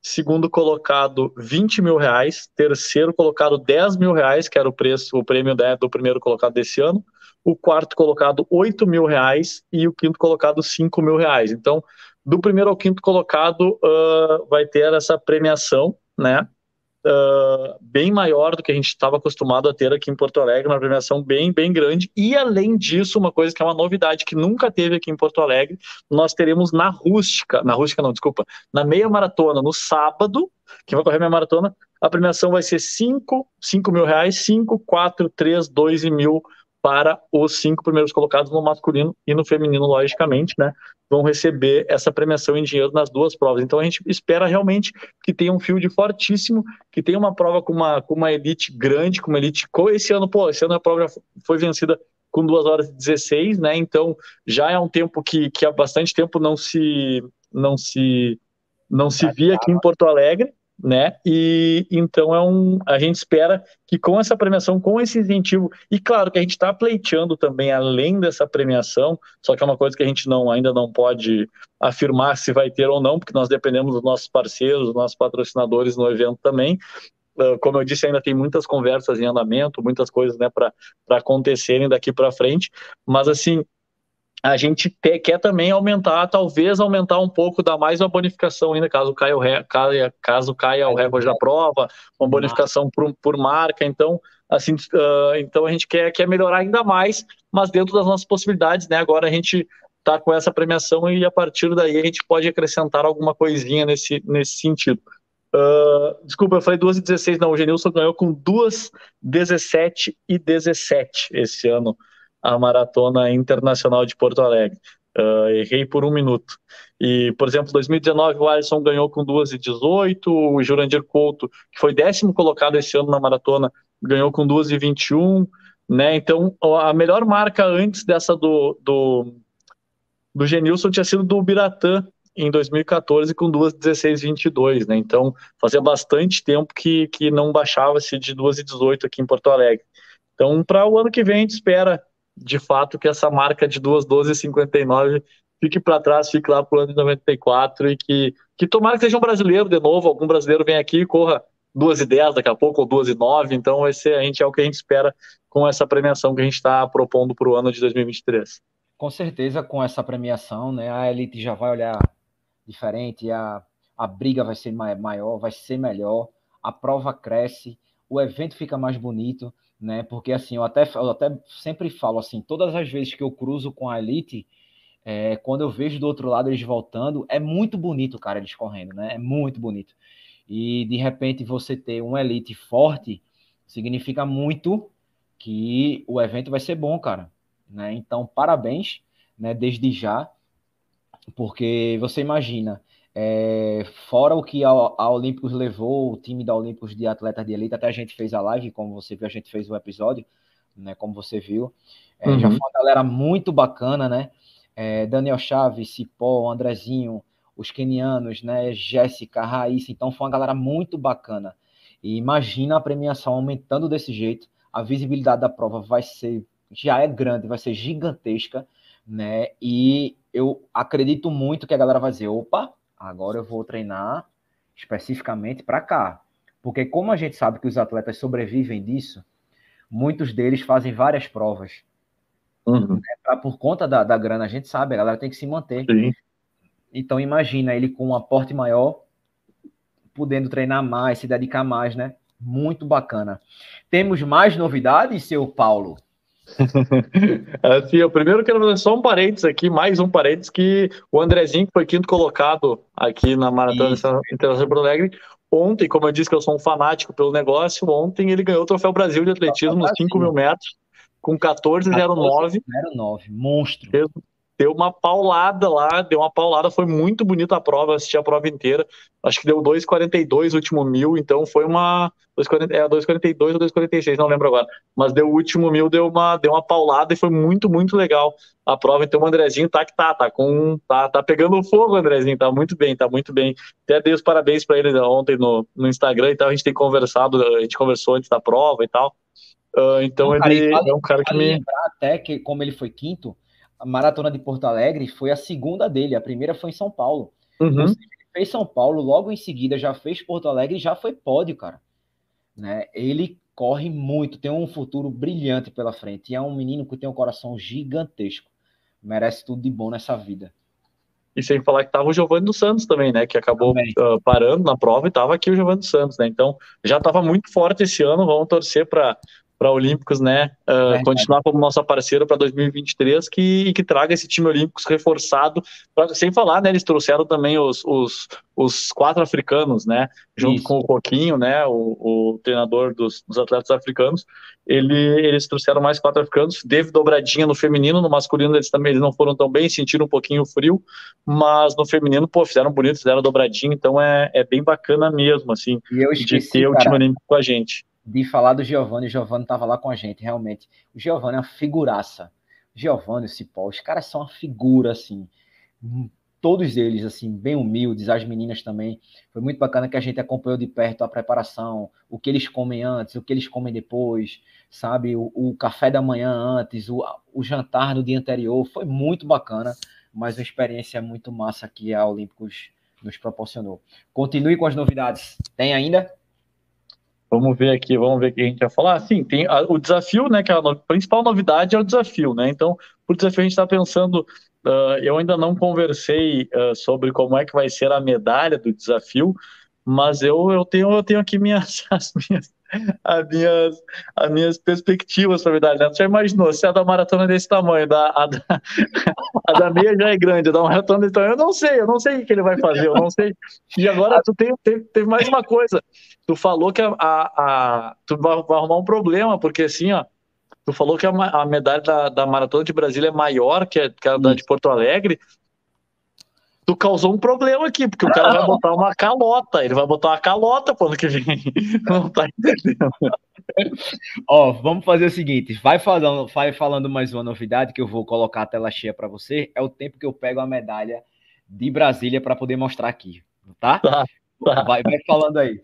Segundo colocado, 20 mil reais. Terceiro colocado, 10 mil reais, que era o preço, o prêmio do primeiro colocado desse ano. O quarto colocado, 8 mil reais. E o quinto colocado, 5 mil reais. Então, do primeiro ao quinto colocado, uh, vai ter essa premiação, né? Bem maior do que a gente estava acostumado a ter aqui em Porto Alegre, uma premiação bem, bem grande. E além disso, uma coisa que é uma novidade que nunca teve aqui em Porto Alegre, nós teremos na rústica, na rústica não, desculpa, na meia maratona, no sábado, que vai correr minha maratona, a premiação vai ser 5, 5 mil reais, 5, 4, 3, 2 e mil para os cinco primeiros colocados no masculino e no feminino, logicamente, né? Vão receber essa premiação em dinheiro nas duas provas. Então a gente espera realmente que tenha um field fortíssimo, que tenha uma prova com uma, com uma elite grande, com uma elite. Esse ano, pô, esse ano a prova foi vencida com 2 horas e 16, né? Então já é um tempo que, que há bastante tempo não se não se não se via aqui em Porto Alegre né? E então é um, a gente espera que com essa premiação, com esse incentivo, e claro que a gente está pleiteando também além dessa premiação, só que é uma coisa que a gente não ainda não pode afirmar se vai ter ou não, porque nós dependemos dos nossos parceiros, dos nossos patrocinadores no evento também. Uh, como eu disse, ainda tem muitas conversas em andamento, muitas coisas né, para acontecerem daqui para frente, mas assim, a gente te, quer também aumentar, talvez aumentar um pouco, dar mais uma bonificação ainda, caso caia o, caia, caso caia o recorde da prova, uma bonificação por, por marca, então assim, uh, então a gente quer, quer melhorar ainda mais, mas dentro das nossas possibilidades, né, agora a gente está com essa premiação e a partir daí a gente pode acrescentar alguma coisinha nesse, nesse sentido. Uh, desculpa, eu falei 2 e 16, não, o Genilson ganhou com 2, 17 e 17 esse ano a Maratona Internacional de Porto Alegre. Uh, errei por um minuto. E, por exemplo, 2019 o Alisson ganhou com 2 e 18, o Jurandir Couto, que foi décimo colocado esse ano na maratona, ganhou com 2 e 21, né? Então, a melhor marca antes dessa do, do, do Genilson tinha sido do Biratã, em 2014 com 2,16,22, né? Então fazia bastante tempo que, que não baixava-se de 2,18 aqui em Porto Alegre. Então, para o ano que vem, a gente espera de fato que essa marca de 2,12,59 fique para trás, fique lá para o ano de 94 e que, que tomara que seja um brasileiro de novo, algum brasileiro vem aqui e corra 2,10 daqui a pouco ou 2,9. Então, esse a gente, é o que a gente espera com essa premiação que a gente está propondo para o ano de 2023. Com certeza, com essa premiação, né, a elite já vai olhar diferente, a, a briga vai ser maior, vai ser melhor, a prova cresce, o evento fica mais bonito, né? Porque assim, eu até, eu até sempre falo assim, todas as vezes que eu cruzo com a Elite, é, quando eu vejo do outro lado eles voltando, é muito bonito, cara, eles correndo, né? É muito bonito. E de repente você ter um Elite forte significa muito que o evento vai ser bom, cara. Né? Então, parabéns, né? Desde já. Porque você imagina, é, fora o que a, a Olímpicos levou, o time da Olímpicos de atletas de elite, até a gente fez a live, como você viu, a gente fez o episódio, né, como você viu. É, uhum. Já foi uma galera muito bacana, né? É, Daniel Chaves, Cipó, Andrezinho, os kenianos, né? Jéssica, Raíssa, então foi uma galera muito bacana. E imagina a premiação aumentando desse jeito, a visibilidade da prova vai ser, já é grande, vai ser gigantesca, né? E eu acredito muito que a galera vai dizer: opa, agora eu vou treinar especificamente para cá. Porque, como a gente sabe que os atletas sobrevivem disso, muitos deles fazem várias provas. Uhum. Né? Pra, por conta da, da grana, a gente sabe, a galera tem que se manter. Sim. Então, imagina ele com um aporte maior, podendo treinar mais, se dedicar mais, né? Muito bacana. Temos mais novidades, seu Paulo? *laughs* assim, eu primeiro quero fazer só um parênteses aqui, mais um parênteses, que o Andrezinho, que foi quinto colocado aqui na Maratona Internacional Porto Alegre, ontem, como eu disse que eu sou um fanático pelo negócio, ontem ele ganhou o Troféu Brasil de Atletismo nos 5 mil metros, com 14,09. 14,09, monstro deu uma paulada lá, deu uma paulada, foi muito bonita a prova, assisti a prova inteira, acho que deu 2,42 o último mil, então foi uma, 2,40, é, 2,42 ou 2,46, não lembro agora, mas deu o último mil, deu uma, deu uma paulada e foi muito, muito legal a prova, então o Andrezinho tá que tá, tá com, tá, tá pegando fogo Andrezinho, tá muito bem, tá muito bem, até dei os parabéns para ele ontem no, no Instagram e tal, a gente tem conversado, a gente conversou antes da prova e tal, uh, então ele cara, é um cara que me... até que como ele foi quinto, a maratona de Porto Alegre foi a segunda dele, a primeira foi em São Paulo. Uhum. ele fez São Paulo, logo em seguida já fez Porto Alegre e já foi pódio, cara. Né? Ele corre muito, tem um futuro brilhante pela frente. E é um menino que tem um coração gigantesco. Merece tudo de bom nessa vida. E sem falar que tava o Giovanni dos Santos também, né? Que acabou uh, parando na prova e tava aqui o Giovanni dos Santos, né? Então já estava muito forte esse ano. Vamos torcer para para Olímpicos, né, uh, continuar como nossa parceira para 2023 que, que traga esse time Olímpicos reforçado, pra, sem falar, né, eles trouxeram também os, os, os quatro africanos, né, junto Isso. com o Coquinho, né, o, o treinador dos, dos, atletas africanos, ele, eles trouxeram mais quatro africanos, teve dobradinha no feminino, no masculino eles também eles não foram tão bem, sentiram um pouquinho frio, mas no feminino, pô, fizeram bonito, fizeram dobradinha, então é, é bem bacana mesmo, assim, esqueci, de ter cara. o time Olímpico com a gente de falar do Giovanni. O Giovanni estava lá com a gente, realmente. O Giovanni é uma figuraça. Giovanni, o Cipó, os caras são uma figura, assim. Todos eles, assim, bem humildes, as meninas também. Foi muito bacana que a gente acompanhou de perto a preparação, o que eles comem antes, o que eles comem depois, sabe? O, o café da manhã antes, o, o jantar no dia anterior. Foi muito bacana, mas uma experiência muito massa que a Olímpicos nos proporcionou. Continue com as novidades. Tem ainda? Vamos ver aqui, vamos ver o que a gente vai falar. Sim, tem a, o desafio, né? Que a, no, principal novidade é o desafio, né? Então, por desafio a gente está pensando. Uh, eu ainda não conversei uh, sobre como é que vai ser a medalha do desafio, mas eu, eu tenho eu tenho aqui minhas *laughs* as minhas *laughs* as minhas, as minhas perspectivas para a medalha. Né? Você já imaginou, se a da maratona é desse tamanho, da, a, da, *laughs* a da meia já é grande, a da maratona desse tamanho, eu não sei, eu não sei o que ele vai fazer, eu não sei. E agora tu tem, tem, teve mais uma coisa, tu falou que a, a, a tu vai, vai, arrumar um problema, porque assim, ó, Tu falou que a, a medalha da, da, Maratona de Brasília é maior que a, que a da de Porto Alegre. Tu causou um problema aqui, porque o cara vai botar uma calota. Ele vai botar uma calota pro ano que vem. *laughs* Não tá entendendo. Ó, vamos fazer o seguinte: vai falando, vai falando mais uma novidade que eu vou colocar a tela cheia para você. É o tempo que eu pego a medalha de Brasília para poder mostrar aqui, tá? tá, tá. Vai, vai falando aí.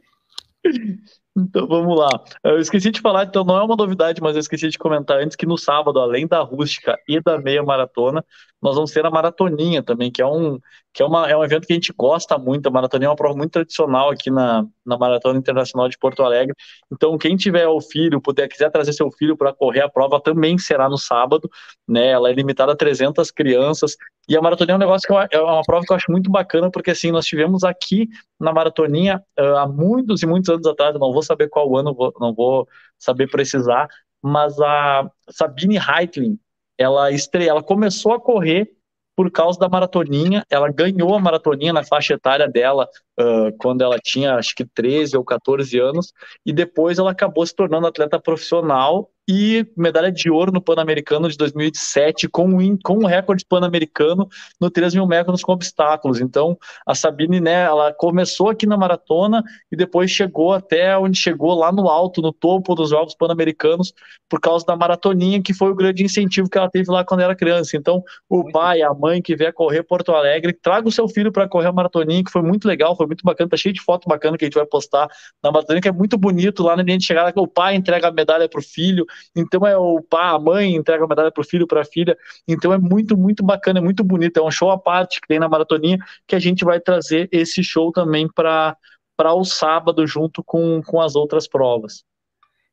Então vamos lá. Eu esqueci de falar, então não é uma novidade, mas eu esqueci de comentar antes que no sábado, além da rústica e da meia maratona, nós vamos ter a maratoninha também, que é um, que é, uma, é um evento que a gente gosta muito. A maratoninha é uma prova muito tradicional aqui na, na Maratona Internacional de Porto Alegre. Então, quem tiver o filho, puder, quiser trazer seu filho para correr a prova, também será no sábado. Né? Ela é limitada a 300 crianças. E a maratoninha é um negócio que eu, é uma prova que eu acho muito bacana, porque assim, nós tivemos aqui na maratoninha uh, há muitos e muitos anos atrás, não vou saber qual ano, vou, não vou saber precisar, mas a Sabine Heitling, ela estreia, ela começou a correr por causa da maratoninha, ela ganhou a maratoninha na faixa etária dela uh, quando ela tinha acho que 13 ou 14 anos, e depois ela acabou se tornando atleta profissional e medalha de ouro no Pan-Americano de 2007, com um, com um recorde pan-americano no 3 mil metros com obstáculos. Então, a Sabine, né, ela começou aqui na maratona e depois chegou até onde chegou, lá no alto, no topo dos Jogos Pan-Americanos, por causa da maratoninha, que foi o grande incentivo que ela teve lá quando era criança. Então, o muito pai, a mãe que vier correr Porto Alegre, traga o seu filho para correr a maratoninha, que foi muito legal, foi muito bacana, tá cheio de foto bacana que a gente vai postar na maratoninha, que é muito bonito lá na linha de chegada, que o pai entrega a medalha pro filho, então é o pai, a mãe entrega a medalha para o filho, para a filha. Então é muito, muito bacana, é muito bonito. É um show à parte que tem na maratoninha que a gente vai trazer esse show também para para o sábado junto com, com as outras provas.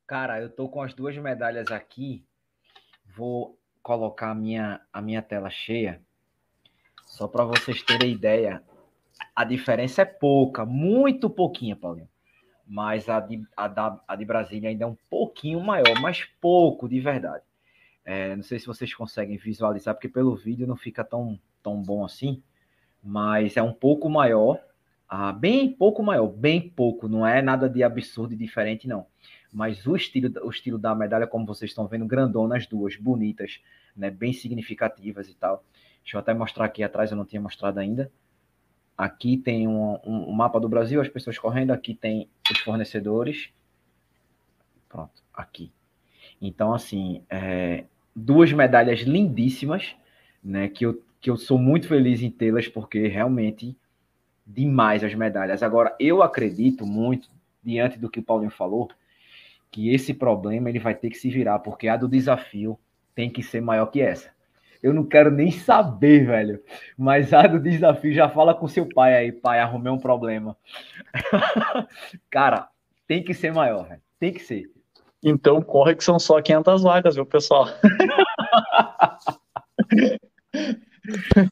Cara, eu tô com as duas medalhas aqui. Vou colocar a minha, a minha tela cheia, só para vocês terem ideia. A diferença é pouca, muito pouquinha, Paulinho mas a de, a, da, a de Brasília ainda é um pouquinho maior, mas pouco de verdade. É, não sei se vocês conseguem visualizar, porque pelo vídeo não fica tão, tão bom assim, mas é um pouco maior, ah, bem pouco maior, bem pouco, não é nada de absurdo e diferente, não. Mas o estilo, o estilo da medalha, como vocês estão vendo, grandona as duas, bonitas, né, bem significativas e tal. Deixa eu até mostrar aqui atrás, eu não tinha mostrado ainda. Aqui tem um, um, um, mapa do Brasil, as pessoas correndo. Aqui tem os fornecedores. Pronto, aqui. Então, assim, é, duas medalhas lindíssimas, né? Que eu, que eu sou muito feliz em tê-las, porque realmente demais as medalhas. Agora, eu acredito muito, diante do que o Paulinho falou, que esse problema ele vai ter que se virar, porque a do desafio tem que ser maior que essa eu não quero nem saber, velho. Mas a do desafio já fala com seu pai aí, pai, arrumei um problema. *laughs* Cara, tem que ser maior, velho. Tem que ser. Então corre que são só 500 vagas, viu, pessoal? *laughs*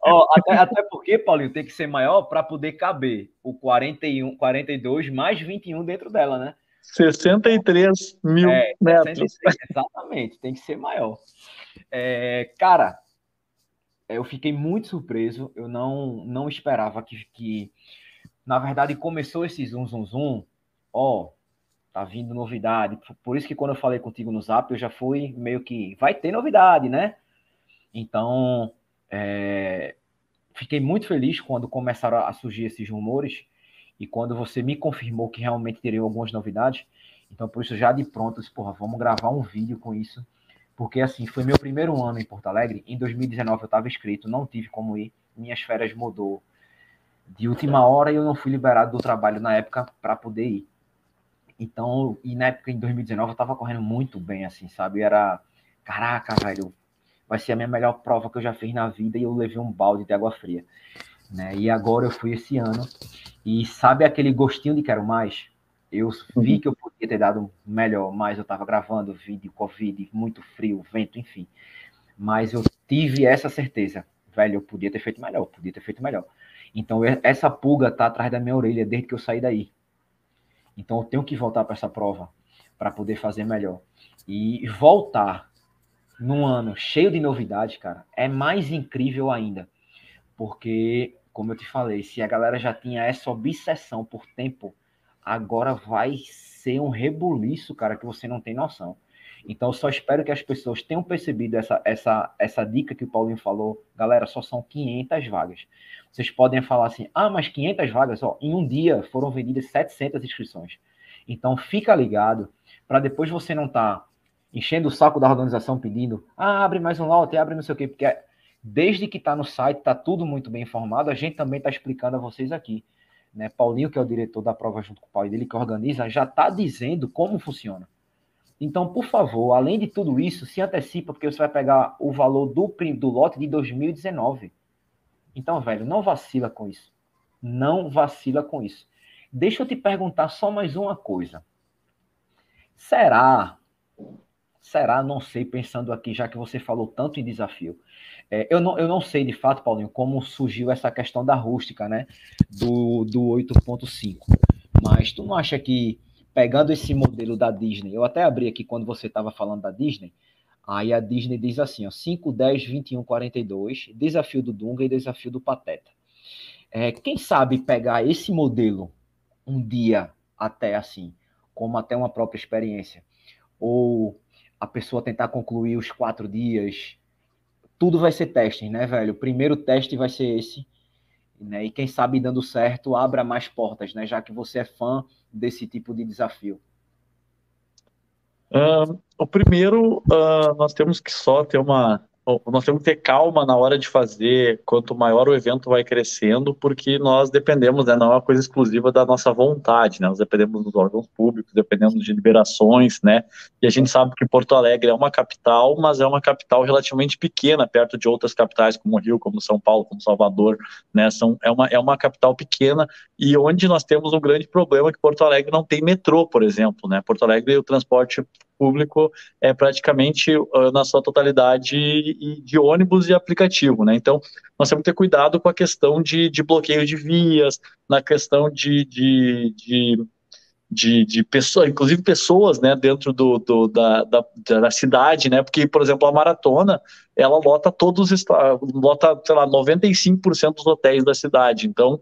Ó, até, até, porque, Paulinho, tem que ser maior para poder caber o 41, 42 mais 21 dentro dela, né? 63 mil é, metros. 63, exatamente, tem que ser maior. É, cara, eu fiquei muito surpreso. Eu não, não esperava que, que, na verdade, começou esse zoom, zoom, zoom. Ó, tá vindo novidade. Por isso que quando eu falei contigo no Zap, eu já fui meio que vai ter novidade, né? Então, é, fiquei muito feliz quando começaram a surgir esses rumores e quando você me confirmou que realmente teriam algumas novidades. Então, por isso, já de pronto, disse, porra, vamos gravar um vídeo com isso porque assim, foi meu primeiro ano em Porto Alegre. Em 2019 eu estava inscrito, não tive como ir. Minhas férias mudou de última hora e eu não fui liberado do trabalho na época para poder ir. Então, e na época em 2019 eu estava correndo muito bem, assim, sabe? Era, caraca, velho, vai ser a minha melhor prova que eu já fiz na vida e eu levei um balde de água fria, né? E agora eu fui esse ano e sabe aquele gostinho de quero mais? Eu vi uhum. que eu podia ter dado melhor, mas eu estava gravando vídeo, Covid, muito frio, vento, enfim. Mas eu tive essa certeza, velho, eu podia ter feito melhor, podia ter feito melhor. Então essa pulga tá atrás da minha orelha desde que eu saí daí. Então eu tenho que voltar para essa prova para poder fazer melhor. E voltar num ano cheio de novidades, cara, é mais incrível ainda. Porque, como eu te falei, se a galera já tinha essa obsessão por tempo agora vai ser um rebuliço, cara, que você não tem noção. Então, só espero que as pessoas tenham percebido essa, essa, essa dica que o Paulinho falou. Galera, só são 500 vagas. Vocês podem falar assim, ah, mas 500 vagas, ó, em um dia foram vendidas 700 inscrições. Então, fica ligado, para depois você não estar tá enchendo o saco da organização pedindo, ah, abre mais um lote, abre não sei o quê, porque desde que está no site, está tudo muito bem informado, a gente também está explicando a vocês aqui. Né? Paulinho, que é o diretor da prova junto com o pai dele, que organiza, já está dizendo como funciona. Então, por favor, além de tudo isso, se antecipa, porque você vai pegar o valor do, do lote de 2019. Então, velho, não vacila com isso. Não vacila com isso. Deixa eu te perguntar só mais uma coisa. Será? Será? Não sei, pensando aqui, já que você falou tanto em desafio. É, eu, não, eu não sei de fato, Paulinho, como surgiu essa questão da rústica, né? Do, do 8.5. Mas tu não acha que pegando esse modelo da Disney, eu até abri aqui quando você estava falando da Disney, aí a Disney diz assim, ó, 5, 10, 21, 42, desafio do Dunga e desafio do Pateta. É, quem sabe pegar esse modelo um dia até assim, como até uma própria experiência, ou a pessoa tentar concluir os quatro dias, tudo vai ser teste, né, velho? O primeiro teste vai ser esse, né? E quem sabe dando certo, abra mais portas, né? Já que você é fã desse tipo de desafio. Uh, o primeiro, uh, nós temos que só ter uma nós temos que ter calma na hora de fazer, quanto maior o evento vai crescendo, porque nós dependemos, né, não é uma coisa exclusiva da nossa vontade, né, nós dependemos dos órgãos públicos, dependemos de liberações, né, e a gente sabe que Porto Alegre é uma capital, mas é uma capital relativamente pequena, perto de outras capitais como Rio, como São Paulo, como Salvador, né, são, é, uma, é uma capital pequena e onde nós temos um grande problema que Porto Alegre não tem metrô, por exemplo, né, Porto Alegre o transporte público é praticamente uh, na sua totalidade de ônibus e aplicativo, né? Então, nós temos que ter cuidado com a questão de, de bloqueio de vias, na questão de, de, de de, de pessoas, inclusive pessoas, né, dentro do, do da, da, da, cidade, né, porque, por exemplo, a maratona, ela lota todos, lota, sei lá, 95% dos hotéis da cidade, então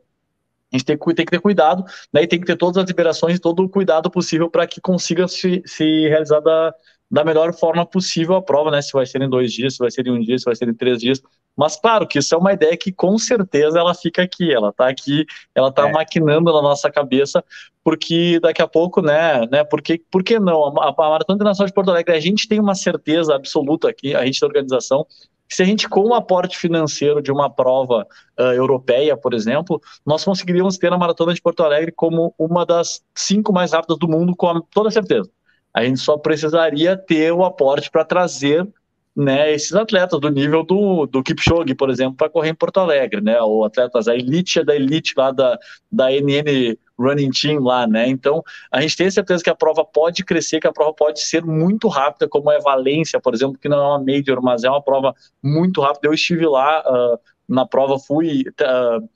a gente tem, tem, que ter cuidado, né, e tem que ter todas as liberações e todo o cuidado possível para que consiga se, se realizar da, da melhor forma possível a prova, né? Se vai ser em dois dias, se vai ser em um dia, se vai ser em três dias. Mas claro que isso é uma ideia que com certeza ela fica aqui, ela está aqui, ela está é. maquinando na nossa cabeça, porque daqui a pouco, né, né? Porque, por que não? A, a Maratona Internacional de Porto Alegre, a gente tem uma certeza absoluta aqui, a gente da organização, se a gente, com o aporte financeiro de uma prova uh, europeia, por exemplo, nós conseguiríamos ter a Maratona de Porto Alegre como uma das cinco mais rápidas do mundo, com toda certeza. A gente só precisaria ter o aporte para trazer né, esses atletas do nível do, do Kipchoge, por exemplo, para correr em Porto Alegre, né, ou atletas, a elite da elite lá da, da NN Running Team lá, né, então a gente tem certeza que a prova pode crescer, que a prova pode ser muito rápida, como é Valência, por exemplo, que não é uma Major, mas é uma prova muito rápida, eu estive lá uh, na prova, fui... Uh,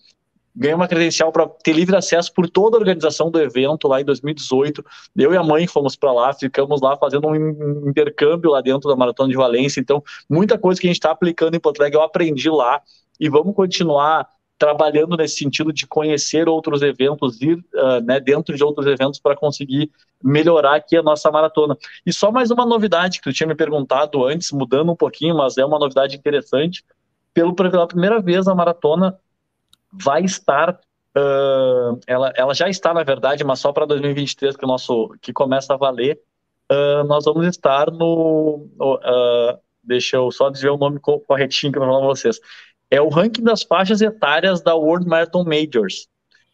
ganhei uma credencial para ter livre acesso por toda a organização do evento lá em 2018. Eu e a mãe fomos para lá, ficamos lá fazendo um intercâmbio lá dentro da Maratona de Valência. Então, muita coisa que a gente está aplicando em Porto Alegre eu aprendi lá e vamos continuar trabalhando nesse sentido de conhecer outros eventos, ir uh, né, dentro de outros eventos para conseguir melhorar aqui a nossa maratona. E só mais uma novidade que tu tinha me perguntado antes, mudando um pouquinho, mas é uma novidade interessante. Pelo, pela primeira vez a maratona vai estar uh, ela, ela já está na verdade, mas só para 2023 que o nosso que começa a valer, uh, nós vamos estar no, uh, deixa eu só dizer o nome corretinho que eu vou falar para vocês. É o ranking das faixas etárias da World Marathon Majors.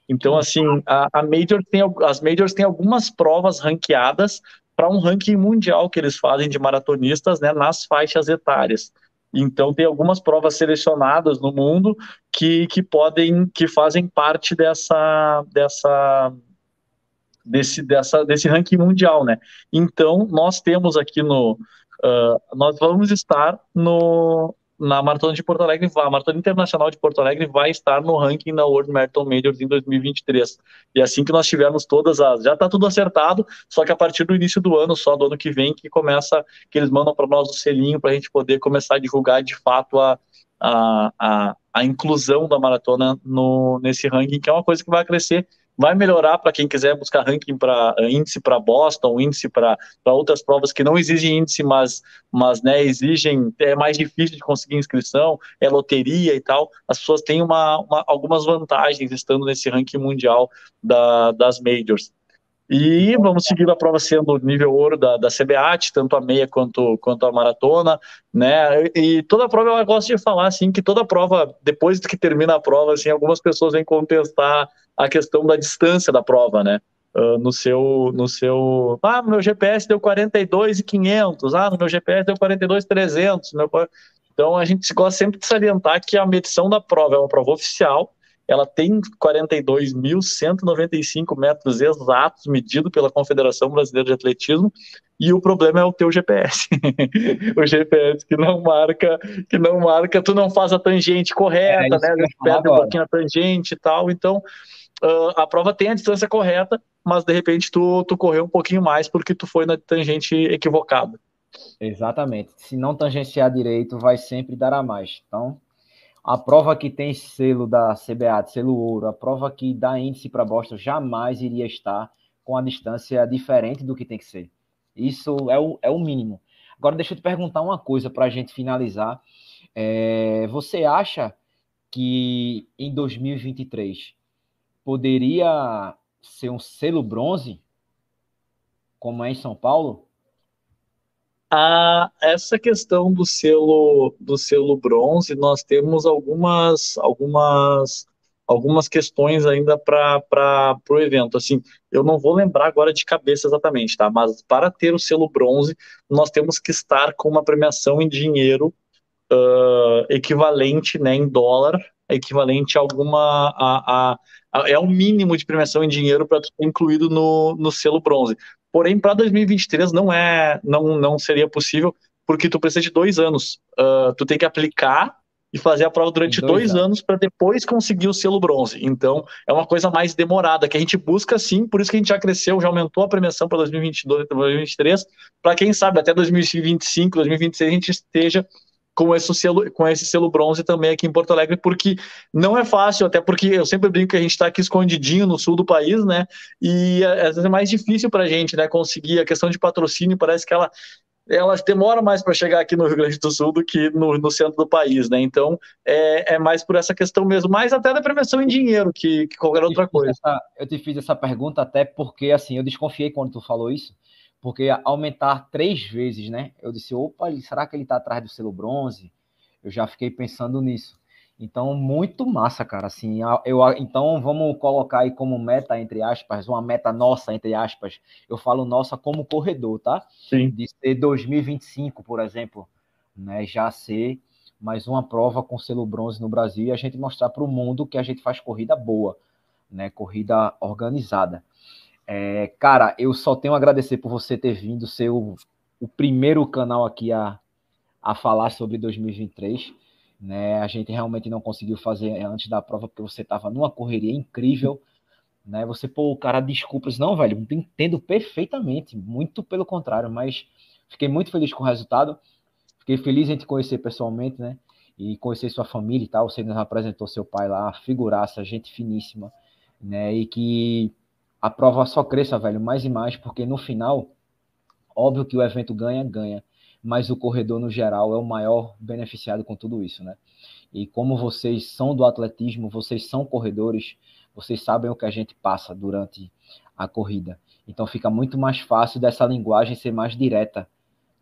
Então, assim, a, a Major tem, as Majors têm algumas provas ranqueadas para um ranking mundial que eles fazem de maratonistas né, nas faixas etárias. Então tem algumas provas selecionadas no mundo que, que podem, que fazem parte dessa, dessa, desse, dessa, desse ranking mundial, né? Então nós temos aqui no, uh, nós vamos estar no, na Maratona de Porto Alegre, a Maratona Internacional de Porto Alegre vai estar no ranking da World Marathon Majors em 2023. E assim que nós tivermos todas as, já está tudo acertado, só que a partir do início do ano, só do ano que vem, que começa, que eles mandam para nós o selinho para a gente poder começar a divulgar de fato a, a, a, a inclusão da maratona no, nesse ranking, que é uma coisa que vai crescer vai melhorar para quem quiser buscar ranking para índice para Boston, índice para outras provas que não exigem índice, mas, mas né, exigem, é mais difícil de conseguir inscrição, é loteria e tal. As pessoas têm uma, uma algumas vantagens estando nesse ranking mundial da, das majors. E vamos seguir a prova sendo nível ouro da, da CBAT, tanto a meia quanto, quanto a maratona, né? E toda prova eu gosto de falar assim que toda prova, depois que termina a prova, assim, algumas pessoas vêm contestar a questão da distância da prova, né? Uh, no seu no seu ah meu GPS deu 42 e 500 ah no meu GPS deu 42 300 meu... então a gente gosta sempre de salientar que a medição da prova é uma prova oficial ela tem 42.195 metros exatos medido pela Confederação Brasileira de Atletismo e o problema é o teu GPS. *laughs* o GPS que não marca, que não marca, tu não faz a tangente correta, é, né? Perde um pouquinho a tangente e tal. Então, uh, a prova tem a distância correta, mas de repente tu, tu correu um pouquinho mais porque tu foi na tangente equivocada. Exatamente. Se não tangenciar direito, vai sempre dar a mais. Então, a prova que tem selo da CBA, selo ouro, a prova que dá índice para Boston jamais iria estar com a distância diferente do que tem que ser. Isso é o, é o mínimo. Agora, deixa eu te perguntar uma coisa para a gente finalizar. É, você acha que em 2023 poderia ser um selo bronze, como é em São Paulo? Essa questão do selo do selo bronze, nós temos algumas algumas algumas questões ainda para o evento. Assim, eu não vou lembrar agora de cabeça exatamente, tá? Mas para ter o selo bronze, nós temos que estar com uma premiação em dinheiro uh, equivalente, né, em dólar, equivalente a alguma a, a, a é o mínimo de premiação em dinheiro para ser incluído no, no selo bronze. Porém, para 2023 não é, não, não seria possível, porque tu precisa de dois anos. Uh, tu tem que aplicar e fazer a prova durante dois, dois anos, para depois conseguir o selo bronze. Então, é uma coisa mais demorada, que a gente busca sim, por isso que a gente já cresceu, já aumentou a premiação para 2022 2023, para quem sabe até 2025, 2026 a gente esteja com esse selo, com esse selo bronze também aqui em Porto Alegre, porque não é fácil, até porque eu sempre brinco que a gente está aqui escondidinho no sul do país, né? E às vezes é mais difícil para a gente, né? Conseguir a questão de patrocínio, parece que ela elas demoram mais para chegar aqui no Rio Grande do Sul do que no, no centro do país, né? Então é, é, mais por essa questão mesmo, mais até da prevenção em dinheiro que, que qualquer outra coisa. Eu te fiz essa pergunta até porque assim eu desconfiei quando tu falou isso, porque aumentar três vezes, né? Eu disse, opa, será que ele está atrás do selo bronze? Eu já fiquei pensando nisso. Então, muito massa, cara. Assim, eu, então, vamos colocar aí como meta, entre aspas, uma meta nossa, entre aspas. Eu falo nossa como corredor, tá? Sim. De ser 2025, por exemplo, né? Já ser mais uma prova com selo bronze no Brasil e a gente mostrar para o mundo que a gente faz corrida boa, né? Corrida organizada. É, cara, eu só tenho a agradecer por você ter vindo, ser o, o primeiro canal aqui a, a falar sobre 2023. Né? A gente realmente não conseguiu fazer antes da prova porque você estava numa correria incrível. Né? Você, pô, cara, desculpas. Não, velho, entendo perfeitamente. Muito pelo contrário, mas fiquei muito feliz com o resultado. Fiquei feliz em te conhecer pessoalmente, né? E conhecer sua família e tal. Você nos apresentou seu pai lá, figuraça, gente finíssima, né? E que a prova só cresça, velho, mais e mais, porque no final, óbvio que o evento ganha, ganha, mas o corredor no geral é o maior beneficiado com tudo isso, né? E como vocês são do atletismo, vocês são corredores, vocês sabem o que a gente passa durante a corrida. Então fica muito mais fácil dessa linguagem ser mais direta,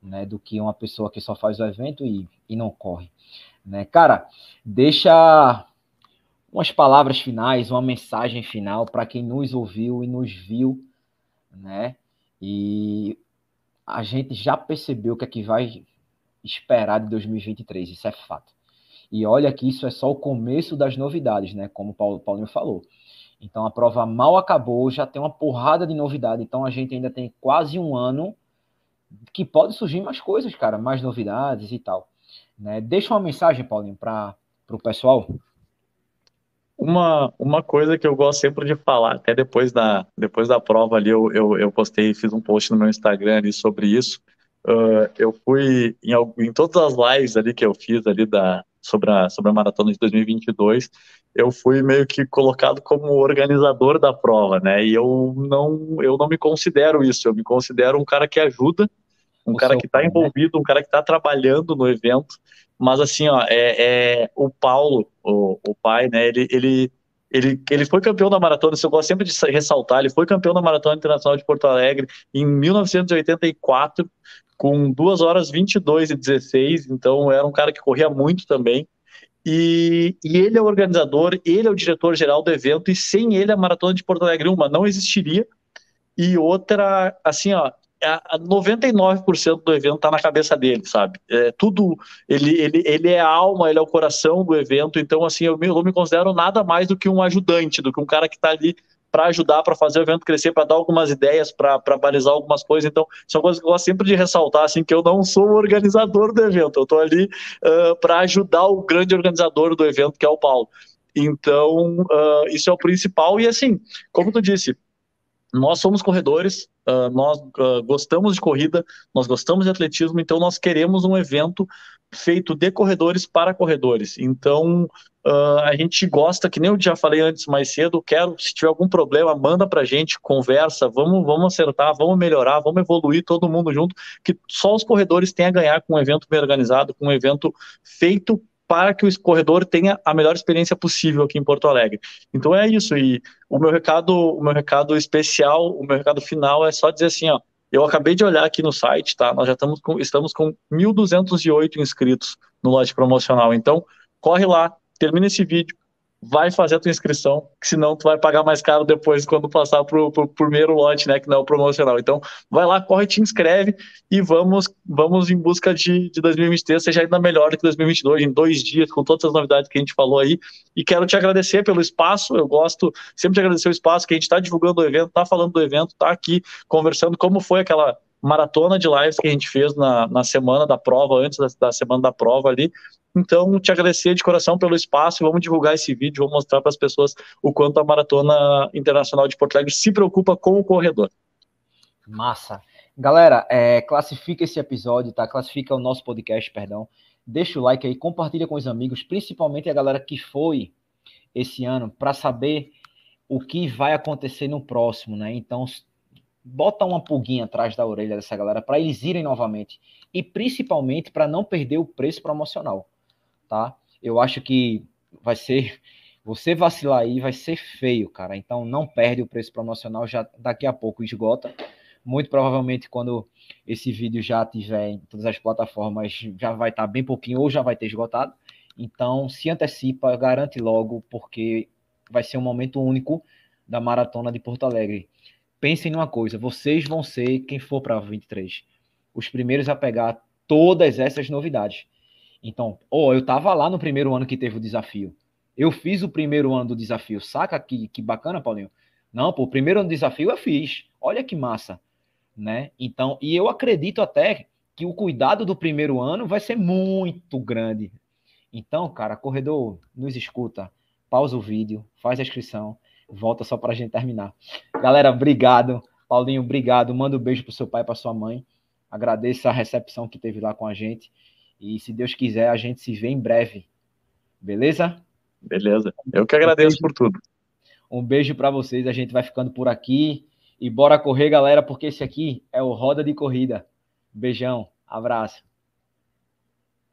né, do que uma pessoa que só faz o evento e, e não corre, né? Cara, deixa umas palavras finais, uma mensagem final para quem nos ouviu e nos viu, né? E a gente já percebeu o que é que vai esperar de 2023, isso é fato. E olha que isso é só o começo das novidades, né? Como o Paulo, Paulinho falou. Então a prova mal acabou, já tem uma porrada de novidade. Então a gente ainda tem quase um ano que pode surgir mais coisas, cara, mais novidades e tal. Né? Deixa uma mensagem, Paulinho, para o pessoal. Uma, uma coisa que eu gosto sempre de falar, até depois da, depois da prova ali, eu, eu, eu postei, fiz um post no meu Instagram ali sobre isso. Uh, eu fui em, em todas as lives ali que eu fiz ali da, sobre a, sobre a maratona de 2022, eu fui meio que colocado como organizador da prova, né? E eu não, eu não me considero isso, eu me considero um cara que ajuda, um o cara que está né? envolvido, um cara que está trabalhando no evento. Mas assim, ó, é, é o Paulo, o, o pai, né? Ele, ele ele, ele foi campeão da maratona, isso eu gosto sempre de ressaltar, ele foi campeão da Maratona Internacional de Porto Alegre em 1984, com 2 horas 22 e 16, então era um cara que corria muito também. E, e, ele é o organizador, ele é o diretor-geral do evento, e sem ele a Maratona de Porto Alegre, uma, não existiria. E outra, assim, ó, 99% do evento está na cabeça dele, sabe? É, tudo, ele, ele, ele é a alma, ele é o coração do evento, então, assim, eu, eu me considero nada mais do que um ajudante, do que um cara que está ali para ajudar, para fazer o evento crescer, para dar algumas ideias, para balizar algumas coisas. Então, são coisas que eu gosto sempre de ressaltar, assim, que eu não sou o organizador do evento, eu estou ali uh, para ajudar o grande organizador do evento, que é o Paulo. Então, uh, isso é o principal. E assim, como tu disse, nós somos corredores, uh, nós uh, gostamos de corrida, nós gostamos de atletismo, então nós queremos um evento feito de corredores para corredores. Então uh, a gente gosta, que nem eu já falei antes mais cedo, quero, se tiver algum problema, manda pra gente, conversa, vamos, vamos acertar, vamos melhorar, vamos evoluir todo mundo junto, que só os corredores têm a ganhar com um evento bem organizado, com um evento feito para que o corredor tenha a melhor experiência possível aqui em Porto Alegre. Então é isso. E o meu recado, o meu recado especial, o meu recado final é só dizer assim, ó, eu acabei de olhar aqui no site, tá? Nós já estamos com, estamos com 1.208 inscritos no lote promocional. Então, corre lá, termina esse vídeo, vai fazer a tua inscrição, que senão tu vai pagar mais caro depois quando passar pro, pro, primeiro lote, né, que não é o promocional. Então, vai lá, corre, te inscreve e vamos vamos em busca de, de 2023, seja ainda melhor do que 2022, em dois dias, com todas as novidades que a gente falou aí. E quero te agradecer pelo espaço, eu gosto sempre de agradecer o espaço que a gente está divulgando o evento, está falando do evento, está aqui conversando como foi aquela maratona de lives que a gente fez na, na semana da prova, antes da, da semana da prova ali. Então, te agradecer de coração pelo espaço. Vamos divulgar esse vídeo, vamos mostrar para as pessoas o quanto a Maratona Internacional de Porto Alegre se preocupa com o corredor. Massa. Galera, é, classifica esse episódio, tá? Classifica o nosso podcast, perdão. Deixa o like aí, compartilha com os amigos, principalmente a galera que foi esse ano, para saber o que vai acontecer no próximo, né? Então, bota uma pulguinha atrás da orelha dessa galera para eles irem novamente e principalmente para não perder o preço promocional tá? Eu acho que vai ser. *laughs* Você vacilar aí vai ser feio, cara. Então não perde o preço promocional, já daqui a pouco esgota. Muito provavelmente quando esse vídeo já tiver em todas as plataformas, já vai estar tá bem pouquinho ou já vai ter esgotado. Então se antecipa, garante logo, porque vai ser um momento único da maratona de Porto Alegre. Pensem numa coisa, vocês vão ser quem for para 23, os primeiros a pegar todas essas novidades. Então, oh, eu estava lá no primeiro ano que teve o desafio. Eu fiz o primeiro ano do desafio. Saca que, que bacana, Paulinho? Não, pô, o primeiro ano do desafio eu fiz. Olha que massa, né? Então, e eu acredito até que o cuidado do primeiro ano vai ser muito grande. Então, cara, corredor, nos escuta, pausa o vídeo, faz a inscrição, volta só para a gente terminar. Galera, obrigado. Paulinho, obrigado. Manda um beijo pro seu pai, para sua mãe. Agradeço a recepção que teve lá com a gente. E se Deus quiser, a gente se vê em breve. Beleza? Beleza. Eu que agradeço um por tudo. Um beijo para vocês. A gente vai ficando por aqui. E bora correr, galera, porque esse aqui é o Roda de Corrida. Beijão. Abraço.